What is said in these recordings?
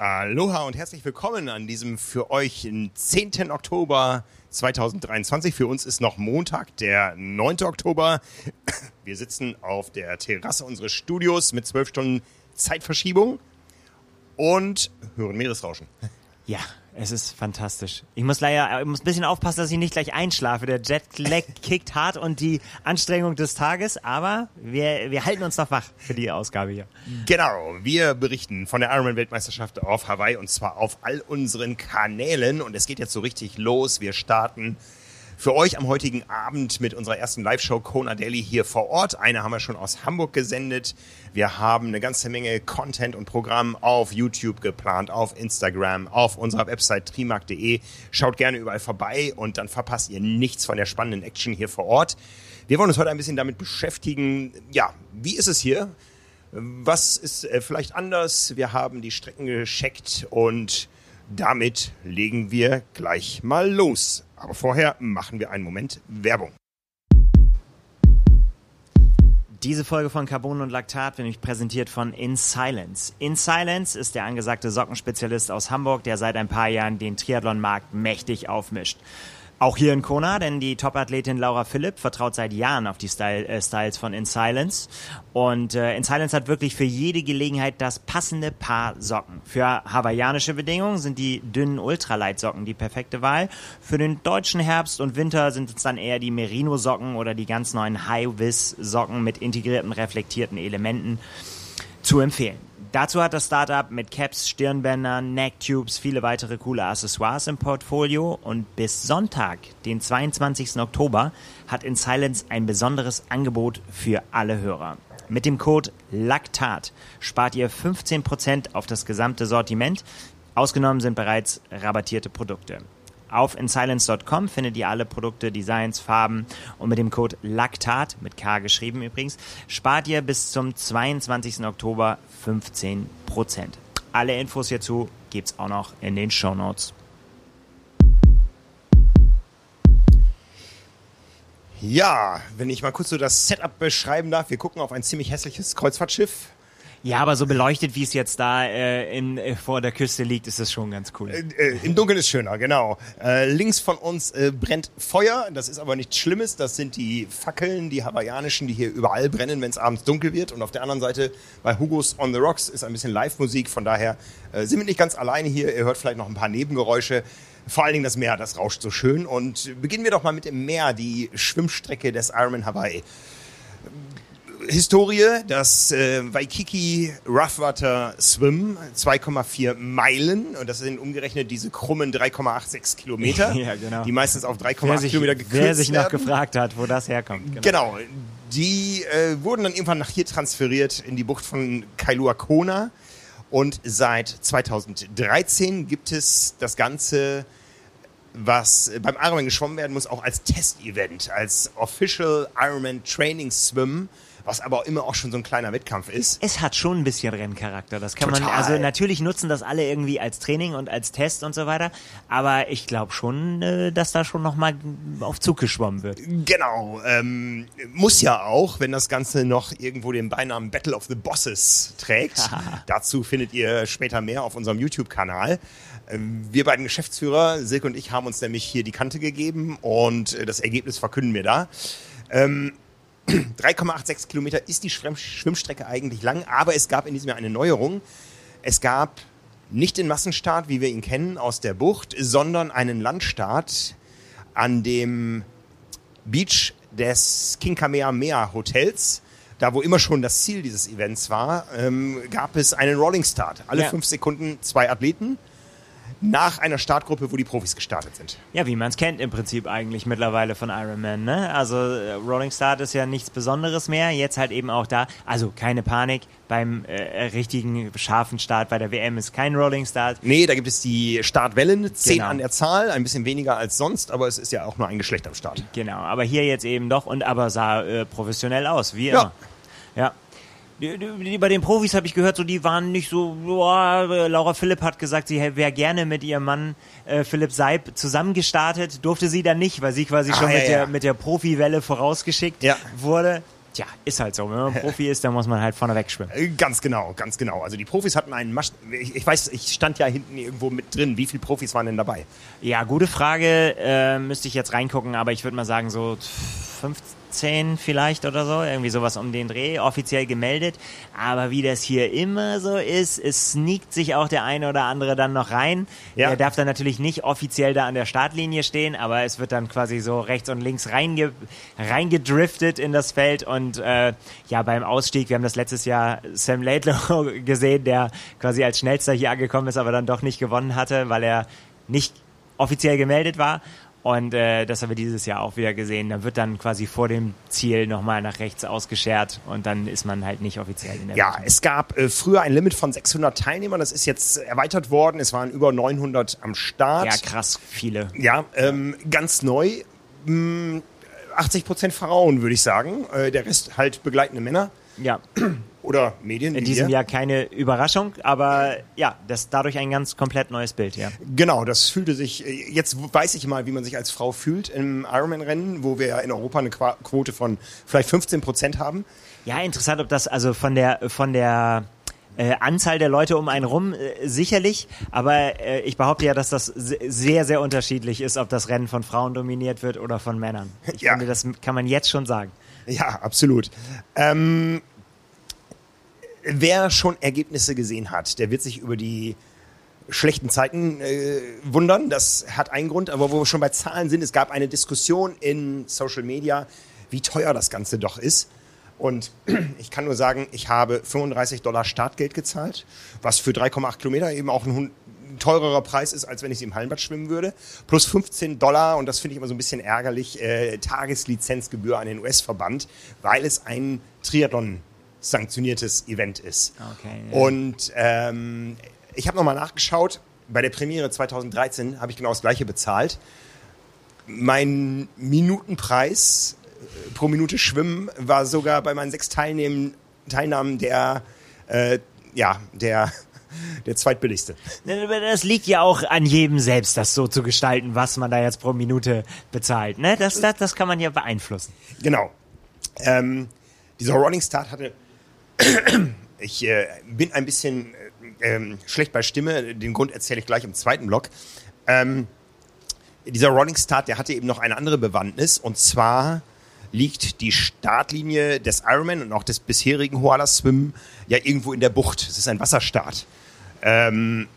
Aloha und herzlich willkommen an diesem für euch 10. Oktober 2023. Für uns ist noch Montag, der 9. Oktober. Wir sitzen auf der Terrasse unseres Studios mit 12 Stunden Zeitverschiebung und hören Meeresrauschen. Ja, es ist fantastisch. Ich muss leider, ich muss ein bisschen aufpassen, dass ich nicht gleich einschlafe. Der Jetlag kickt hart und die Anstrengung des Tages, aber wir, wir halten uns noch wach für die Ausgabe hier. Genau, wir berichten von der Ironman-Weltmeisterschaft auf Hawaii und zwar auf all unseren Kanälen und es geht jetzt so richtig los. Wir starten für euch am heutigen Abend mit unserer ersten Live-Show Kona Daily hier vor Ort. Eine haben wir schon aus Hamburg gesendet. Wir haben eine ganze Menge Content und Programm auf YouTube geplant, auf Instagram, auf unserer Website trimark.de. Schaut gerne überall vorbei und dann verpasst ihr nichts von der spannenden Action hier vor Ort. Wir wollen uns heute ein bisschen damit beschäftigen, ja, wie ist es hier? Was ist äh, vielleicht anders? Wir haben die Strecken gescheckt und damit legen wir gleich mal los. Aber vorher machen wir einen Moment Werbung. Diese Folge von Carbon und Laktat wird nämlich präsentiert von In Silence. In Silence ist der angesagte Sockenspezialist aus Hamburg, der seit ein paar Jahren den Triathlon-Markt mächtig aufmischt. Auch hier in Kona, denn die Topathletin Laura Philipp vertraut seit Jahren auf die Style, äh, Styles von In Silence. Und äh, In Silence hat wirklich für jede Gelegenheit das passende Paar Socken. Für hawaiianische Bedingungen sind die dünnen Ultralight-Socken die perfekte Wahl. Für den deutschen Herbst und Winter sind es dann eher die Merino-Socken oder die ganz neuen High-Vis-Socken mit integrierten reflektierten Elementen zu empfehlen. Dazu hat das Startup mit Caps, Stirnbändern, Necktubes viele weitere coole Accessoires im Portfolio und bis Sonntag, den 22. Oktober, hat in Silence ein besonderes Angebot für alle Hörer. Mit dem Code LACTAT spart ihr 15% auf das gesamte Sortiment. Ausgenommen sind bereits rabattierte Produkte. Auf insilence.com findet ihr alle Produkte, Designs, Farben und mit dem Code LACTAT, mit K geschrieben übrigens, spart ihr bis zum 22. Oktober 15%. Alle Infos hierzu gibt's auch noch in den Show Notes. Ja, wenn ich mal kurz so das Setup beschreiben darf, wir gucken auf ein ziemlich hässliches Kreuzfahrtschiff. Ja, aber so beleuchtet, wie es jetzt da äh, in, äh, vor der Küste liegt, ist es schon ganz cool. Äh, äh, Im Dunkeln ist schöner, genau. Äh, links von uns äh, brennt Feuer. Das ist aber nichts Schlimmes. Das sind die Fackeln, die hawaiianischen, die hier überall brennen, wenn es abends dunkel wird. Und auf der anderen Seite bei Hugo's on the Rocks ist ein bisschen Live-Musik. Von daher äh, sind wir nicht ganz alleine hier. Ihr hört vielleicht noch ein paar Nebengeräusche. Vor allen Dingen das Meer, das rauscht so schön. Und beginnen wir doch mal mit dem Meer, die Schwimmstrecke des Ironman Hawaii. Historie, das äh, Waikiki Roughwater Swim, 2,4 Meilen und das sind umgerechnet diese krummen 3,86 Kilometer, Ja, genau. die meistens auf wer 3,8 sich, Kilometer gekürzt wer sich noch werden. gefragt hat, wo das herkommt. Genau. Genau, die äh, wurden dann irgendwann nach hier transferiert in die Bucht von Kailua Kona und seit 2013 gibt es das Ganze was beim Ironman geschwommen werden muss, auch als Testevent, als Official Ironman Training Swim, was aber immer auch schon so ein kleiner Wettkampf ist. Es hat schon ein bisschen Renncharakter. Das kann man, Total. also natürlich nutzen das alle irgendwie als Training und als Test und so weiter. Aber ich glaube schon, äh, dass da schon nochmal auf Zug geschwommen wird. Genau, ähm, muss ja auch, wenn das Ganze noch irgendwo den Beinamen Battle of the Bosses trägt. Dazu findet ihr später mehr auf unserem YouTube-Kanal. Ähm, Wir beiden Geschäftsführer, Silke und ich, haben uns nämlich hier die Kante gegeben und äh, das Ergebnis verkünden wir da. Ähm, 3,86 Kilometer ist die Schwimm Schwimmstrecke eigentlich lang, aber es gab in diesem Jahr eine Neuerung. Es gab nicht den Massenstart, wie wir ihn kennen, aus der Bucht, sondern einen Landstart an dem Beach des King Kamehameha Hotels. Da, wo immer schon das Ziel dieses Events war, ähm, gab es einen Rolling Start. Alle Ja. fünf Sekunden zwei Athleten nach einer Startgruppe, wo die Profis gestartet sind. Ja, wie man es kennt im Prinzip eigentlich mittlerweile von Iron Man. Ne? Also äh, Rolling Start ist ja nichts Besonderes mehr. Jetzt halt eben auch da. Also keine Panik. Beim äh, richtigen scharfen Start bei der WM ist kein Rolling Start. Nee, da gibt es die Startwellen, zehn Genau. an der Zahl, ein bisschen weniger als sonst, aber es ist ja auch nur ein Geschlecht am Start. Genau, aber hier jetzt eben doch und aber sah äh, professionell aus, wie Ja. immer. Ja. Die, bei den Profis habe ich gehört, so die waren nicht so. Boah, Laura Philipp hat gesagt, sie wäre gerne mit ihrem Mann äh, Philipp Seib zusammengestartet. Durfte sie dann nicht, weil sie quasi Ah, schon ja, mit, ja. der mit der Profiwelle vorausgeschickt Ja. wurde. Tja, ist halt so. Wenn man Profi ist, dann muss man halt vorne wegschwimmen. Äh, Ganz genau, ganz genau. Also die Profis hatten einen Masch ich, ich weiß, ich stand ja hinten irgendwo mit drin. Wie viele Profis waren denn dabei? Ja, gute Frage. Äh, müsste ich jetzt reingucken, aber ich würde mal sagen, so 15 vielleicht oder so. Irgendwie sowas um den Dreh, offiziell gemeldet. Aber wie das hier immer so ist, es sneakt sich auch der eine oder andere dann noch rein. Ja. Er darf dann natürlich nicht offiziell da an der Startlinie stehen, aber es wird dann quasi so rechts und links reinge reingedriftet in das Feld. Und äh, ja, beim Ausstieg, wir haben das letztes Jahr Sam Laidlow gesehen, der quasi als schnellster hier angekommen ist, aber dann doch nicht gewonnen hatte, weil er nicht offiziell gemeldet war. Und äh, das haben wir dieses Jahr auch wieder gesehen. Da wird dann quasi vor dem Ziel nochmal nach rechts ausgeschert und dann ist man halt nicht offiziell in der Ja, Wertung. es gab äh, früher ein Limit von 600 Teilnehmern. Das ist jetzt erweitert worden. Es waren über 900 am Start. Ja, krass, viele. Ja, ähm, ganz neu. Mh, 80 Prozent Frauen, würde ich sagen. Äh, der Rest halt begleitende Männer Ja, oder Medien. in diesem. Jahr keine Überraschung, aber ja, das ist dadurch ein ganz komplett neues Bild, ja. Genau, das fühlte sich, äh, jetzt weiß ich mal, wie man sich als Frau fühlt im Ironman-Rennen, wo wir ja in Europa eine Quote von vielleicht 15 Prozent haben. Ja, interessant, ob das also von der von der äh, Anzahl der Leute um einen rum äh, sicherlich, aber äh, ich behaupte ja, dass das se- sehr, sehr unterschiedlich ist, ob das Rennen von Frauen dominiert wird oder von Männern. Ich Ja. finde, das kann man jetzt schon sagen. Ja, absolut. Ähm, wer schon Ergebnisse gesehen hat, der wird sich über die schlechten Zeiten äh, wundern. Das hat einen Grund, aber wo wir schon bei Zahlen sind, es gab eine Diskussion in Social Media, wie teuer das Ganze doch ist. Und ich kann nur sagen, ich habe 35 Dollar Startgeld gezahlt, was für 3,8 Kilometer eben auch ein teurerer Preis ist, als wenn ich sie im Hallenbad schwimmen würde. Plus 15 Dollar, und das finde ich immer so ein bisschen ärgerlich, äh, Tageslizenzgebühr an den US-Verband, weil es ein Triathlon sanktioniertes Event ist. Okay. Und ähm, ich habe nochmal nachgeschaut, bei der Premiere 2013 habe ich genau das gleiche bezahlt. Mein Minutenpreis äh, pro Minute Schwimmen war sogar bei meinen sechs Teilnehmen, Teilnahmen der, äh, ja, der, der zweitbilligste. Das liegt ja auch an jedem selbst, das so zu gestalten, was man da jetzt pro Minute bezahlt. Ne? Das, das, das kann man ja beeinflussen. Genau. Ähm, dieser Running Start hatte. Ich äh, bin ein bisschen äh, ähm, schlecht bei Stimme. Den Grund erzähle ich gleich im zweiten Block. Ähm, dieser Running Start, der hatte eben noch eine andere Bewandtnis. Und zwar liegt die Startlinie des Ironman und auch des bisherigen Hoala Swim ja irgendwo in der Bucht. Es ist ein Wasserstart. Ähm,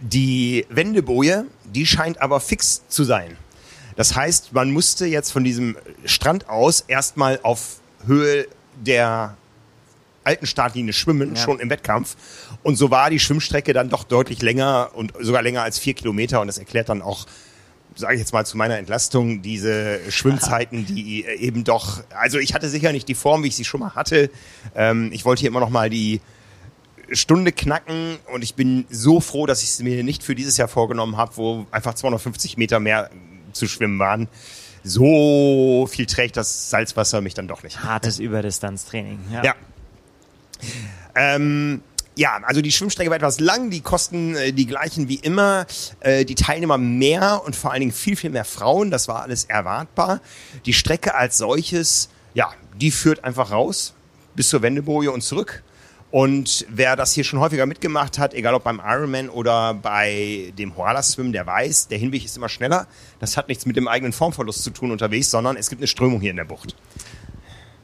die Wendeboje, die scheint aber fix zu sein. Das heißt, man musste jetzt von diesem Strand aus erstmal auf Höhe der alten Startlinie schwimmen, Ja. schon im Wettkampf. Und so war die Schwimmstrecke dann doch deutlich länger und sogar länger als vier Kilometer. Und das erklärt dann auch, sage ich jetzt mal zu meiner Entlastung, diese Schwimmzeiten, die eben doch, also ich hatte sicher nicht die Form, wie ich sie schon mal hatte. Ähm, ich wollte hier immer noch mal die Stunde knacken und ich bin so froh, dass ich es mir nicht für dieses Jahr vorgenommen habe, wo einfach 250 Meter mehr zu schwimmen waren. So viel trägt das Salzwasser mich dann doch nicht. Hartes Überdistanztraining. Ja. Ja. Ähm, ja, also die Schwimmstrecke war etwas lang, die Kosten äh, die gleichen wie immer, äh, die Teilnehmer mehr und vor allen Dingen viel, viel mehr Frauen, das war alles erwartbar. Die Strecke als solches, ja, die führt einfach raus bis zur Wendeboje und zurück. Und wer das hier schon häufiger mitgemacht hat, egal ob beim Ironman oder bei dem Hoala Swim, der weiß, der Hinweg ist immer schneller. Das hat nichts mit dem eigenen Formverlust zu tun unterwegs, sondern es gibt eine Strömung hier in der Bucht.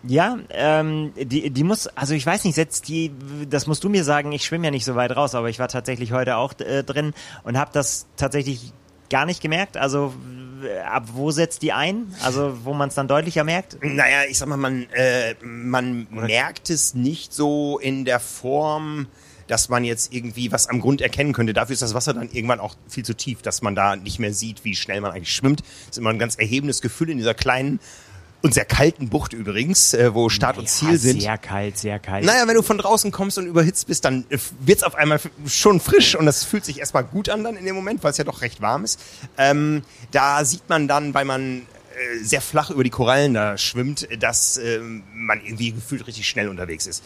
Ja, ähm, die, die muss, also ich weiß nicht, setzt die, das musst du mir sagen, ich schwimme ja nicht so weit raus, aber ich war tatsächlich heute auch äh, drin und habe das tatsächlich gar nicht gemerkt. Also ab wo setzt die ein? Also wo man es dann deutlicher merkt? Naja, ich sag mal, man, äh, man merkt es nicht so in der Form, dass man jetzt irgendwie was am Grund erkennen könnte. Dafür ist das Wasser dann irgendwann auch viel zu tief, dass man da nicht mehr sieht, wie schnell man eigentlich schwimmt. Das ist immer ein ganz erhebendes Gefühl in dieser kleinen und sehr kalten Bucht übrigens, äh, wo Start und Ja, Ziel sind. Sehr kalt, sehr kalt. Naja, wenn du von draußen kommst und überhitzt bist, dann äh, wird's auf einmal schon frisch und das fühlt sich erstmal gut an dann in dem Moment, weil es ja doch recht warm ist. Ähm, da sieht man dann, weil man äh, sehr flach über die Korallen da schwimmt, dass ähm, man irgendwie gefühlt richtig schnell unterwegs ist.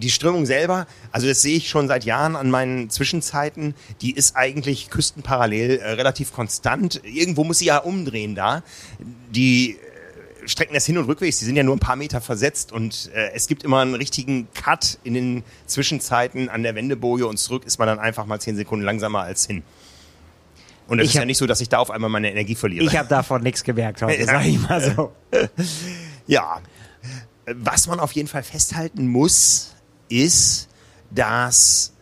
Die Strömung selber, also das sehe ich schon seit Jahren an meinen Zwischenzeiten, die ist eigentlich küstenparallel äh, relativ konstant. Irgendwo muss sie ja umdrehen da. Die strecken das hin und rückwegs, die sind ja nur ein paar Meter versetzt und äh, es gibt immer einen richtigen Cut in den Zwischenzeiten an der Wendeboje und zurück ist man dann einfach mal zehn Sekunden langsamer als hin. Und es ist ja hab- nicht so, dass ich da auf einmal meine Energie verliere. Ich habe davon nichts gemerkt heute, Ja. sag ich mal so. Ja. Was man auf jeden Fall festhalten muss, ist, dass,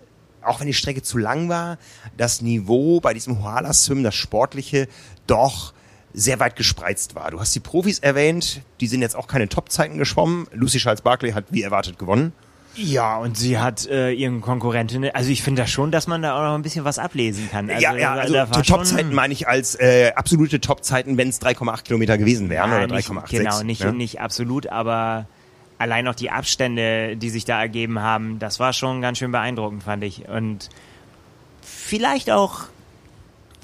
auch wenn die Strecke zu lang war, das Niveau bei diesem Hoala-Swim, das Sportliche, doch sehr weit gespreizt war. Du hast die Profis erwähnt, die sind jetzt auch keine Top-Zeiten geschwommen. Lucy Charles-Barkley hat wie erwartet gewonnen. Ja, und sie hat äh, ihren Konkurrentinnen, also ich finde da schon, dass man da auch noch ein bisschen was ablesen kann. Also, ja, ja, da- also Top-Zeiten meine ich als äh, absolute Top-Zeiten, wenn es 3,8 Kilometer gewesen wären Ja, oder nicht, 3,86. Genau, nicht, ne? nicht absolut, aber allein auch die Abstände, die sich da ergeben haben, das war schon ganz schön beeindruckend, fand ich. Und vielleicht auch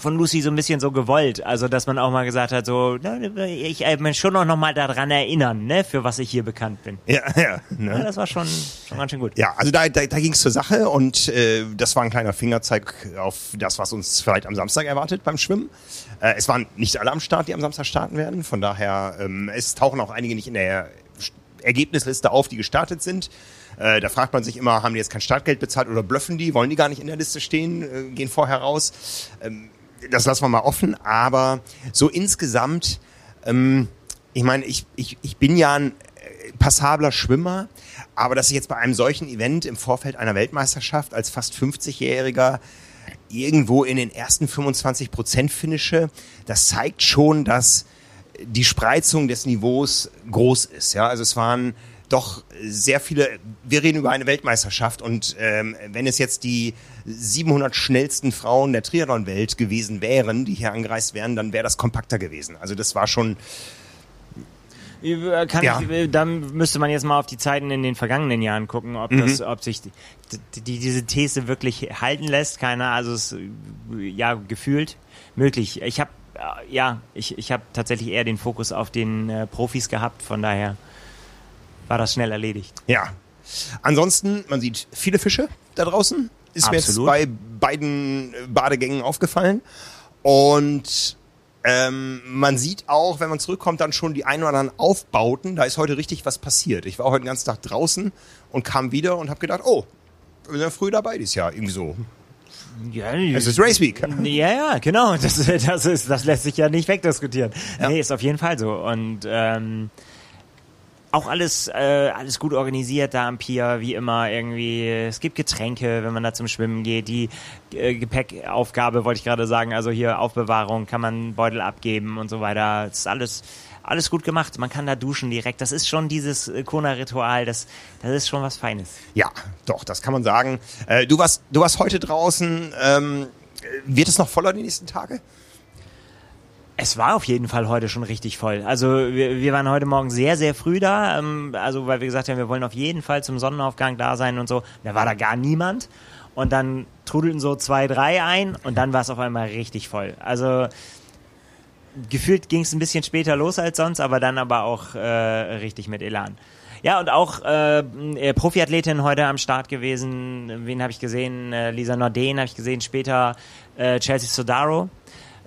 von Lucy so ein bisschen so gewollt, also dass man auch mal gesagt hat, so, ich äh, mich schon noch mal daran erinnern, ne, für was ich hier bekannt bin. Ja, ja, Ja, ne? das war schon, schon ganz schön gut. ja, also da, da, da ging es zur Sache und äh, das war ein kleiner Fingerzeig auf das, was uns vielleicht am Samstag erwartet beim Schwimmen. Äh, es waren nicht alle am Start, die am Samstag starten werden. Von daher, ähm, es tauchen auch einige nicht in der St- Ergebnisliste auf, die gestartet sind. Äh, da fragt man sich immer, haben die jetzt kein Startgeld bezahlt oder blöffen die? Wollen die gar nicht in der Liste stehen? Äh, gehen vorher raus? Ähm, das lassen wir mal offen. Aber so insgesamt, ähm, ich meine, ich, ich, ich bin ja ein äh, passabler Schwimmer, aber dass ich jetzt bei einem solchen Event im Vorfeld einer Weltmeisterschaft als fast 50-Jähriger irgendwo in den ersten 25 Prozent finische, das zeigt schon, dass die Spreizung des Niveaus groß ist. Ja, also es waren doch sehr viele. Wir reden über eine Weltmeisterschaft und ähm, wenn es jetzt die 700 schnellsten Frauen der Triathlon-Welt gewesen wären, die hier angereist wären, dann wäre das kompakter gewesen. Also das war schon Äh, Kann Ja. ich, äh, dann müsste man jetzt mal auf die Zeiten in den vergangenen Jahren gucken, ob das, ob sich die, die, diese These wirklich halten lässt. Keiner, also es, äh, ja gefühlt möglich. Ich habe ja, ich, ich habe tatsächlich eher den Fokus auf den äh, Profis gehabt. Von daher war das schnell erledigt. Ja. Ansonsten, man sieht viele Fische da draußen. Ist mir jetzt Absolut. bei beiden äh, Badegängen aufgefallen. Und ähm, man sieht auch, wenn man zurückkommt, dann schon die ein oder anderen Aufbauten. Da ist heute richtig was passiert. Ich war heute den ganzen Tag draußen und kam wieder und habe gedacht, oh, wir sind ja früh dabei dieses Jahr. Irgendwie so. Ja, Es ist Race Week. Ja, ja, genau. Das, das, ist, das lässt sich ja nicht wegdiskutieren. Ja. Nee, ist auf jeden Fall so. Und ähm, auch alles, äh, alles gut organisiert da am Pier, wie immer irgendwie. Es gibt Getränke, wenn man da zum Schwimmen geht. Die äh, Gepäckaufgabe wollte ich gerade sagen, also hier Aufbewahrung, kann man Beutel abgeben und so weiter. Das ist alles, alles gut gemacht. Man kann da duschen direkt. Das ist schon dieses äh, Kona-Ritual, das, das ist schon was Feines. Ja, doch, das kann man sagen. Äh, du, warst, du warst heute draußen. Ähm, wird es noch voller die nächsten Tage? Es war auf jeden Fall heute schon richtig voll. Also wir, wir waren heute Morgen sehr, sehr früh da. Ähm, also weil wir gesagt haben, wir wollen auf jeden Fall zum Sonnenaufgang da sein und so. Da war da gar niemand. Und dann trudelten so zwei, drei ein und dann war es auf einmal richtig voll. Also gefühlt ging es ein bisschen später los als sonst, aber dann aber auch äh, richtig mit Elan. Ja, und auch äh, äh, Profiathletin heute am Start gewesen. Wen habe ich gesehen? Äh, Lisa Norden habe ich gesehen. Später äh, Chelsea Sodaro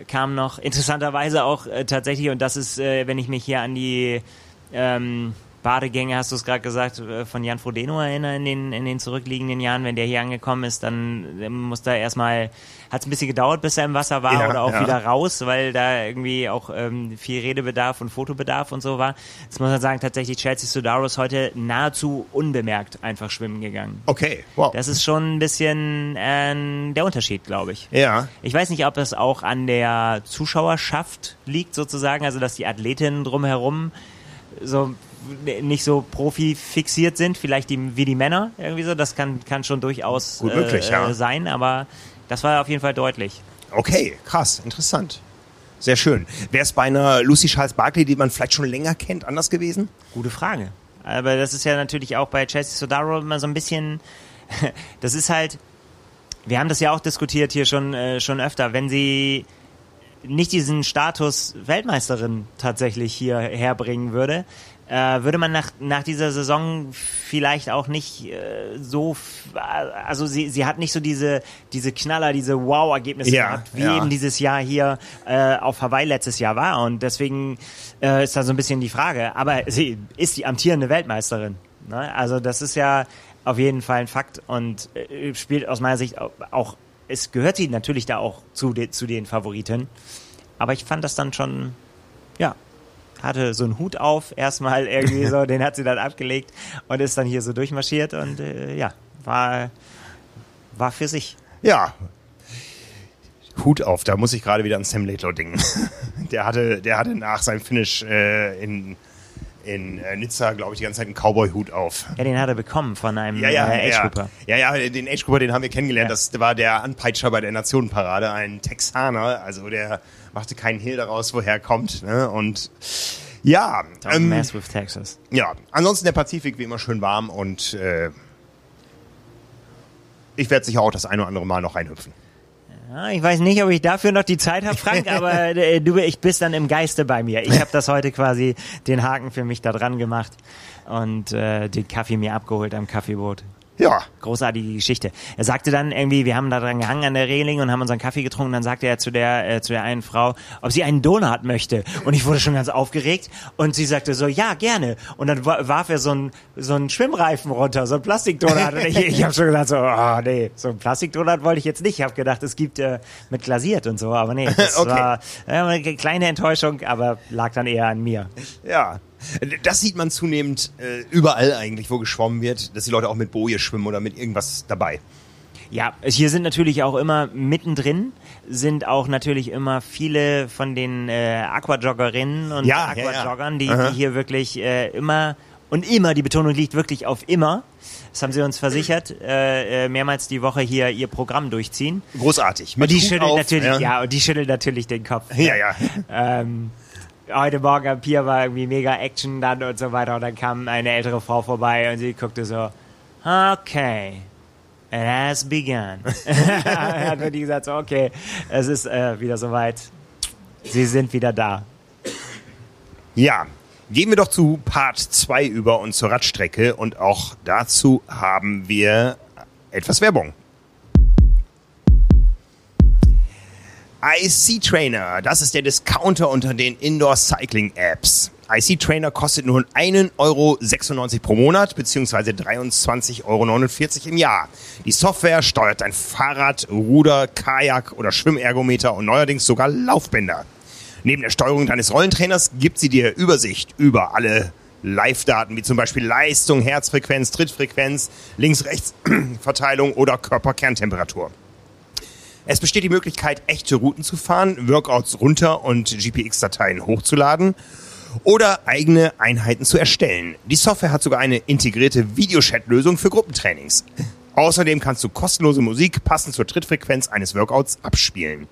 kam noch. Interessanterweise auch äh, tatsächlich, und das ist, äh, wenn ich mich hier an die ähm, Badegänge, hast du es gerade gesagt, äh, von Jan Frodeno erinnere in den, in den zurückliegenden Jahren, wenn der hier angekommen ist, dann äh, muss da erstmal, hat es ein bisschen gedauert, bis er im Wasser war Ja, oder auch ja. wieder raus, weil da irgendwie auch ähm, viel Redebedarf und Fotobedarf und so war. Jetzt muss man sagen, tatsächlich Chelsea Sodaro ist heute nahezu unbemerkt einfach schwimmen gegangen. Okay, wow. Das ist schon ein bisschen äh, der Unterschied, glaube ich. ja. Ich weiß nicht, ob das auch an der Zuschauerschaft liegt, sozusagen, also dass die Athletinnen drumherum so nicht so profi-fixiert sind, vielleicht die, wie die Männer irgendwie so. Das kann, kann schon durchaus Gut möglich, äh, ja. äh, sein, aber das war auf jeden Fall deutlich. Okay, krass, interessant. Sehr schön. Wäre es bei einer Lucy Charles Barkley, die man vielleicht schon länger kennt, anders gewesen? Gute Frage. Aber das ist ja natürlich auch bei Chelsea Sodaro immer so ein bisschen, das ist halt, wir haben das ja auch diskutiert hier schon, äh, schon öfter, wenn sie nicht diesen Status Weltmeisterin tatsächlich hier herbringen würde, äh, würde man nach, nach dieser Saison vielleicht auch nicht äh, so, also sie, sie hat nicht so diese, diese Knaller, diese Wow-Ergebnisse Ja, gehabt, wie ja. eben dieses Jahr hier äh, auf Hawaii letztes Jahr war. Und deswegen äh, ist da so ein bisschen die Frage. Aber sie ist die amtierende Weltmeisterin. Ne? Also das ist ja auf jeden Fall ein Fakt und äh, spielt aus meiner Sicht auch, auch es gehört sie natürlich da auch zu, de, zu den Favoriten. Aber ich fand das dann schon, ja, hatte so einen Hut auf, erstmal irgendwie so, den hat sie dann abgelegt und ist dann hier so durchmarschiert und äh, ja, war, war für sich. Ja. Hut auf, da muss ich gerade wieder an Sam Laidlaw denken. Der hatte, der hatte nach seinem Finish äh, in, in äh, Nizza, glaube ich, die ganze Zeit einen Cowboy-Hut auf. Ja, den hat er bekommen von einem Ja, ja, äh, ja. Age-Grouper. ja, ja, den Age Grouper, den haben wir kennengelernt. Ja. Das war der Anpeitscher bei der Nationenparade, ein Texaner. Also der machte keinen Hehl daraus, woher er kommt. Ne? Und ja, Don't ähm, mess with Texas. ja, ansonsten der Pazifik wie immer schön warm und äh, ich werde sicher auch das eine oder andere Mal noch reinhüpfen. Ja, ich weiß nicht, ob ich dafür noch die Zeit habe, Frank, aber äh, du, ich bist dann im Geiste bei mir. Ich habe das heute quasi den Haken für mich da dran gemacht und äh, den Kaffee mir abgeholt am Kaffeeboot. Ja, Großartige Geschichte. Er sagte dann irgendwie, wir haben da dran gehangen an der Reling und haben unseren Kaffee getrunken. Dann sagte er zu der äh, zu der einen Frau, ob sie einen Donut möchte. Und ich wurde schon ganz aufgeregt und sie sagte so, ja gerne. Und dann wa- warf er so einen so einen Schwimmreifen runter, so ein Plastikdonut. Und ich, ich habe schon gedacht so, oh nee, so ein Plastikdonut wollte ich jetzt nicht. Ich habe gedacht, es gibt äh, mit glasiert und so, aber nee, das Okay. war äh, eine kleine Enttäuschung, aber lag dann eher an mir. ja. Das sieht man zunehmend äh, überall eigentlich, wo geschwommen wird, dass die Leute auch mit Boje schwimmen oder mit irgendwas dabei. Ja, hier sind natürlich auch immer mittendrin sind auch natürlich immer viele von den äh, Aquajoggerinnen und Ja, ja, ja. Aquajoggern, die, die hier wirklich äh, immer und immer, die Betonung liegt wirklich auf immer. Das haben sie uns versichert, äh, äh, mehrmals die Woche hier ihr Programm durchziehen. Großartig. Und die Hut schüttelt auf, natürlich, ja. und die schüttelt natürlich den Kopf. Ja, ja. Ähm, heute Morgen am Pier war irgendwie mega Action dann und so weiter und dann kam eine ältere Frau vorbei und sie guckte so, okay, it has begun. hat mir die gesagt, so, okay, es ist äh, wieder soweit. Sie sind wieder da. Ja, gehen wir doch zu Part 2 über und zur Radstrecke und auch dazu haben wir etwas Werbung. IC Trainer, das ist der Discounter unter den Indoor Cycling Apps. IC Trainer kostet nun 1,96 Euro pro Monat beziehungsweise 23,49 Euro im Jahr. Die Software steuert dein Fahrrad, Ruder, Kajak oder Schwimmergometer und neuerdings sogar Laufbänder. Neben der Steuerung deines Rollentrainers gibt sie dir Übersicht über alle Live-Daten, wie zum Beispiel Leistung, Herzfrequenz, Trittfrequenz, Links-Rechts-Verteilung oder Körperkerntemperatur. Es besteht die Möglichkeit, echte Routen zu fahren, Workouts runter und GPX-Dateien hochzuladen oder eigene Einheiten zu erstellen. Die Software hat sogar eine integrierte Videochat-Lösung für Gruppentrainings. Außerdem kannst du kostenlose Musik passend zur Trittfrequenz eines Workouts abspielen.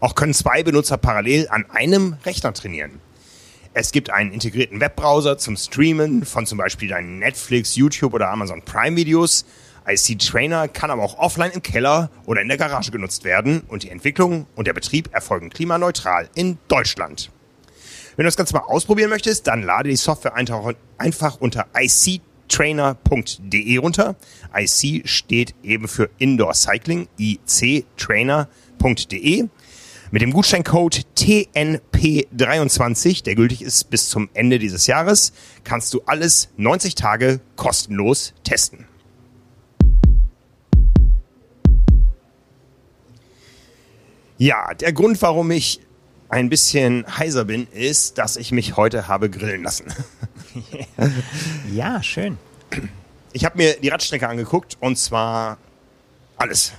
Auch können zwei Benutzer parallel an einem Rechner trainieren. Es gibt einen integrierten Webbrowser zum Streamen von zum Beispiel deinen Netflix, YouTube oder Amazon Prime Videos. IC Trainer kann aber auch offline im Keller oder in der Garage genutzt werden und die Entwicklung und der Betrieb erfolgen klimaneutral in Deutschland. Wenn du das Ganze mal ausprobieren möchtest, dann lade die Software einfach unter ictrainer.de runter. IC steht eben für Indoor Cycling, ictrainer.de. Mit dem Gutscheincode TNP23, der gültig ist bis zum Ende dieses Jahres, kannst du alles 90 Tage kostenlos testen. Ja, der Grund, warum ich ein bisschen heiser bin, ist, dass ich mich heute habe grillen lassen. Ja, schön. Ich habe mir die Radstrecke angeguckt und zwar alles.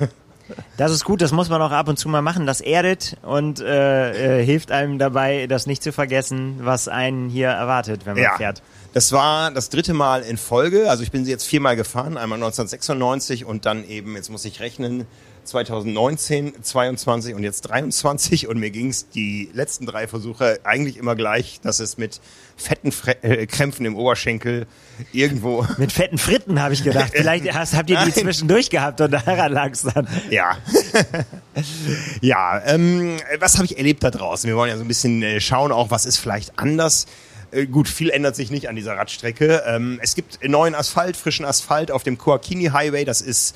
Das ist gut, das muss man auch ab und zu mal machen. Das erdet und äh, äh, hilft einem dabei, das nicht zu vergessen, was einen hier erwartet, wenn man Ja, fährt. das war das dritte Mal in Folge. Also ich bin sie jetzt viermal gefahren. Einmal 1996 und dann eben, jetzt muss ich rechnen, 2019, 22 und jetzt 23 und mir ging es die letzten drei Versuche eigentlich immer gleich, dass es mit fetten Fre äh, Krämpfen im Oberschenkel irgendwo... Mit fetten Fritten habe ich gedacht. Vielleicht hast, habt ihr die zwischendurch gehabt und daran lag es dann. Ja. ja, ähm, was habe ich erlebt da draußen? Wir wollen ja so ein bisschen äh, schauen auch, was ist vielleicht anders. Äh, gut, viel ändert sich nicht an dieser Radstrecke. Ähm, es gibt neuen Asphalt, frischen Asphalt auf dem Koakini Highway. Das ist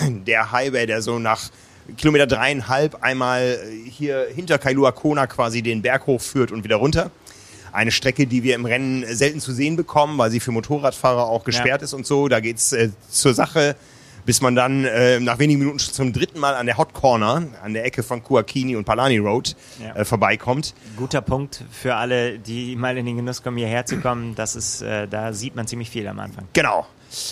der Highway, der so nach Kilometer dreieinhalb einmal hier hinter Kailua Kona quasi den Berg hochführt und wieder runter. Eine Strecke, die wir im Rennen selten zu sehen bekommen, weil sie für Motorradfahrer auch gesperrt ja. ist und so. Da geht's äh, zur Sache bis man dann äh, nach wenigen Minuten zum dritten Mal an der Hot Corner, an der Ecke von Kuakini und Palani Road ja. äh, vorbeikommt. Guter Punkt für alle, die mal in den Genuss kommen, hierher zu kommen. Das ist, äh, da sieht man ziemlich viel am Anfang. Genau.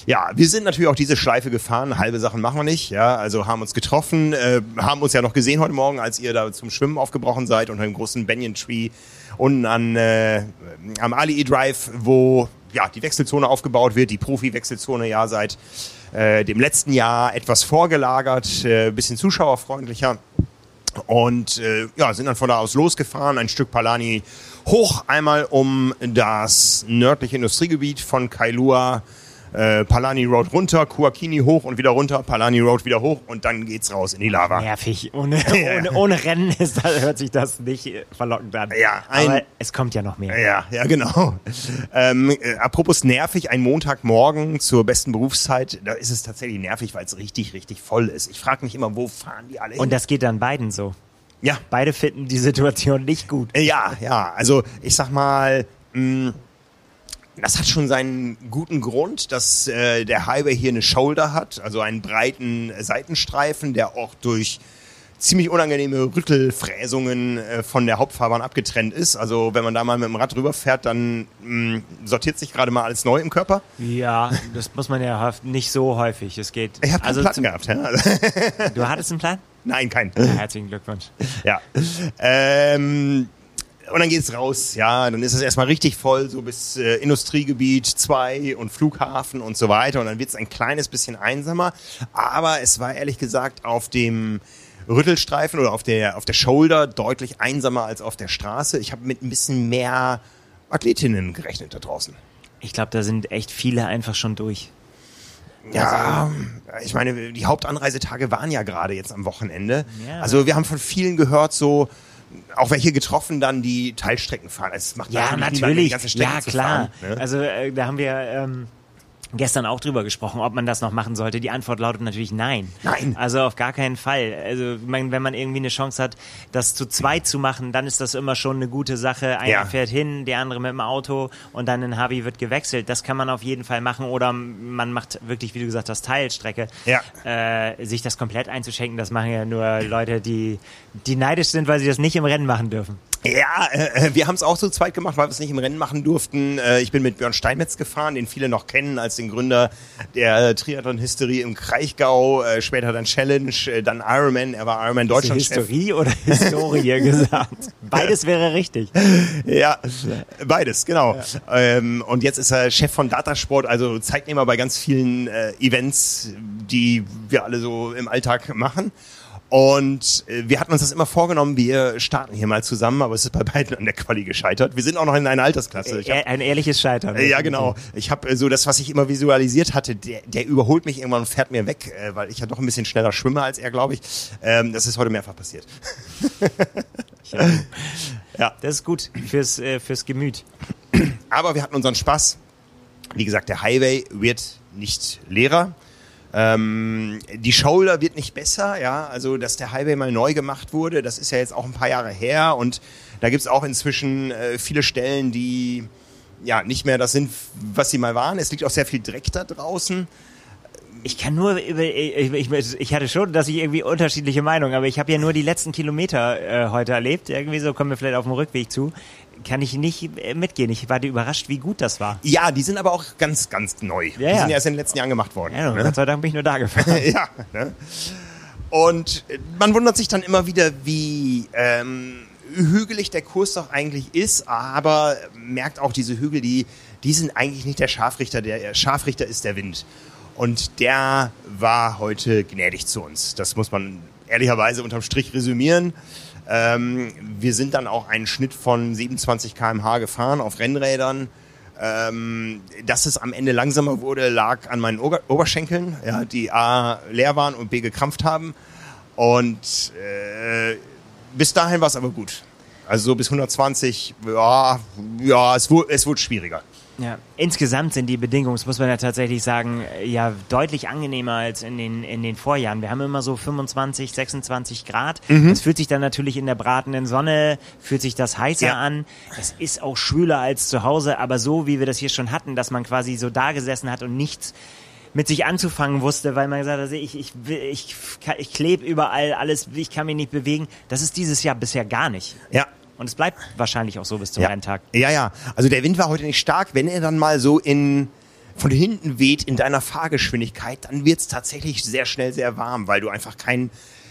Ja, wir sind natürlich auch diese Schleife gefahren. Halbe Sachen machen wir nicht. Ja, also haben uns getroffen, äh, haben uns ja noch gesehen heute Morgen, als ihr da zum Schwimmen aufgebrochen seid unter dem großen Banyan Tree unten an äh, am Ali Drive, wo ja die Wechselzone aufgebaut wird, die Profi-Wechselzone ja seit äh, dem letzten Jahr etwas vorgelagert, äh, bisschen zuschauerfreundlicher. Und äh, ja, sind dann von da aus losgefahren, ein Stück Palani hoch, einmal um das nördliche Industriegebiet von Kailua äh, Palani Road runter, Kuakini hoch und wieder runter, Palani Road wieder hoch und dann geht's raus in die Lava. Nervig. Ohne, ohne, ohne Rennen ist, hört sich das nicht verlockend an. Ja, ein, Aber es kommt ja noch mehr. Ja, ja, genau. Ähm, äh, apropos nervig, ein Montagmorgen zur besten Berufszeit, da ist es tatsächlich nervig, weil es richtig, richtig voll ist. Ich frage mich immer, wo fahren die alle hin? Und das geht dann beiden so. Ja. Beide finden die Situation nicht gut. Ja, ja. Also ich sag mal, mh, mm, das hat schon seinen guten Grund, dass äh, der Highway hier eine Shoulder hat, also einen breiten Seitenstreifen, der auch durch ziemlich unangenehme Rüttelfräsungen äh, von der Hauptfahrbahn abgetrennt ist. Also wenn man da mal mit dem Rad rüberfährt, dann mh, mm, sortiert sich gerade mal alles neu im Körper. Ja, das muss man ja nicht so häufig. Es geht. Ich habe also einen Plan gehabt. Ja. Du hattest einen Plan? Nein, keinen. Ja, herzlichen Glückwunsch. Ja. Ähm, und dann geht's raus, ja, dann ist es erstmal richtig voll, so bis äh, Industriegebiet 2 und Flughafen und so weiter. Und dann wird's ein kleines bisschen einsamer. Aber es war ehrlich gesagt auf dem Rüttelstreifen oder auf der, auf der Shoulder deutlich einsamer als auf der Straße. Ich habe mit ein bisschen mehr Athletinnen gerechnet da draußen. Ich glaube, da sind echt viele einfach schon durch. Ja, ich meine, die Hauptanreisetage waren ja gerade jetzt am Wochenende. Ja. Also wir haben von vielen gehört, so auch welche getroffen dann, die Teilstrecken fahren. Es macht ja natürlich, ja klar. Fahren, ne? Also äh, da haben wir ähm, gestern auch drüber gesprochen, ob man das noch machen sollte. Die Antwort lautet natürlich nein. Nein. Also auf gar keinen Fall. Also wenn man irgendwie eine Chance hat, das zu zweit zu machen, dann ist das immer schon eine gute Sache. Einer ja. fährt hin, der andere mit dem Auto und dann in Harvey wird gewechselt. Das kann man auf jeden Fall machen. Oder man macht wirklich, wie du gesagt hast, Teilstrecke. Ja. Äh, sich das komplett einzuschenken, das machen ja nur Leute, die, die neidisch sind, weil sie das nicht im Rennen machen dürfen. Ja, äh, wir haben es auch zu zweit gemacht, weil wir es nicht im Rennen machen durften. Äh, ich bin mit Björn Steinmetz gefahren, den viele noch kennen als den Gründer der Triathlon-Hysterie im Kraichgau, äh, später dann Challenge, äh, dann Ironman. Er war Ironman Deutschland. Hysterie oder Historie gesagt? Beides wäre richtig. Ja, beides, genau. Ja. Ähm, und jetzt ist er Chef von Datasport, also Zeitnehmer bei ganz vielen äh, Events, die wir alle so im Alltag machen. Und äh, wir hatten uns das immer vorgenommen, wir starten hier mal zusammen, aber es ist bei beiden an der Quali gescheitert. Wir sind auch noch in einer Altersklasse. Hab, ein ehrliches Scheitern. Äh, ja, genau. Ich habe äh, so das, was ich immer visualisiert hatte, der, der überholt mich irgendwann und fährt mir weg, äh, weil ich ja doch ein bisschen schneller schwimme als er, glaube ich. Ähm, das ist heute mehrfach passiert. ja. ja, das ist gut fürs, äh, fürs Gemüt. Aber wir hatten unseren Spaß. Wie gesagt, der Highway wird nicht leerer. Ähm, die Shoulder wird nicht besser, ja, also dass der Highway mal neu gemacht wurde, das ist ja jetzt auch ein paar Jahre her und da gibt's auch inzwischen äh, viele Stellen, die ja nicht mehr das sind, was sie mal waren. Es liegt auch sehr viel Dreck da draußen. Ich kann nur ich, ich, ich hatte schon, dass ich irgendwie unterschiedliche Meinungen, aber ich habe ja nur die letzten Kilometer äh, heute erlebt. Irgendwie so kommen wir vielleicht auf dem Rückweg zu kann ich nicht äh, mitgehen. Ich war überrascht, wie gut das war. Ja, die sind aber auch ganz, ganz neu. Ja, die ja. sind ja erst in den letzten Jahren gemacht worden. Ja, ne? Gott sei Dank bin ich nur da gefahren. ja. Ne? Und man wundert sich dann immer wieder, wie ähm, hügelig der Kurs doch eigentlich ist, aber merkt auch diese Hügel, die, die sind eigentlich nicht der Scharfrichter. Der Scharfrichter ist der Wind. Und der war heute gnädig zu uns. Das muss man ehrlicherweise unterm Strich resümieren. Ähm, wir sind dann auch einen Schnitt von 27 km/h gefahren auf Rennrädern. Ähm, dass es am Ende langsamer wurde, lag an meinen Ober Oberschenkeln, ja, die A leer waren und B gekrampft haben. Und äh, bis dahin war es aber gut. Also so bis 120, ja, ja es, wurde, es wurde schwieriger. Ja, insgesamt sind die Bedingungen, das muss man ja tatsächlich sagen, ja deutlich angenehmer als in den, in den Vorjahren. Wir haben immer so 25, 26 Grad. Mhm. Das fühlt sich dann natürlich in der bratenden Sonne, fühlt sich das heißer ja. an. Es ist auch schwüler als zu Hause, aber so wie wir das hier schon hatten, dass man quasi so da gesessen hat und nichts mit sich anzufangen wusste, weil man gesagt hat, ich, ich, ich, ich klebe überall alles, ich kann mich nicht bewegen. Das ist dieses Jahr bisher gar nicht. Ja, und es bleibt wahrscheinlich auch so bis zum ja. Renntag. Ja, ja. Also der Wind war heute nicht stark. Wenn er dann mal so in von hinten weht in deiner Fahrgeschwindigkeit, dann wird es tatsächlich sehr schnell sehr warm, weil du einfach keinen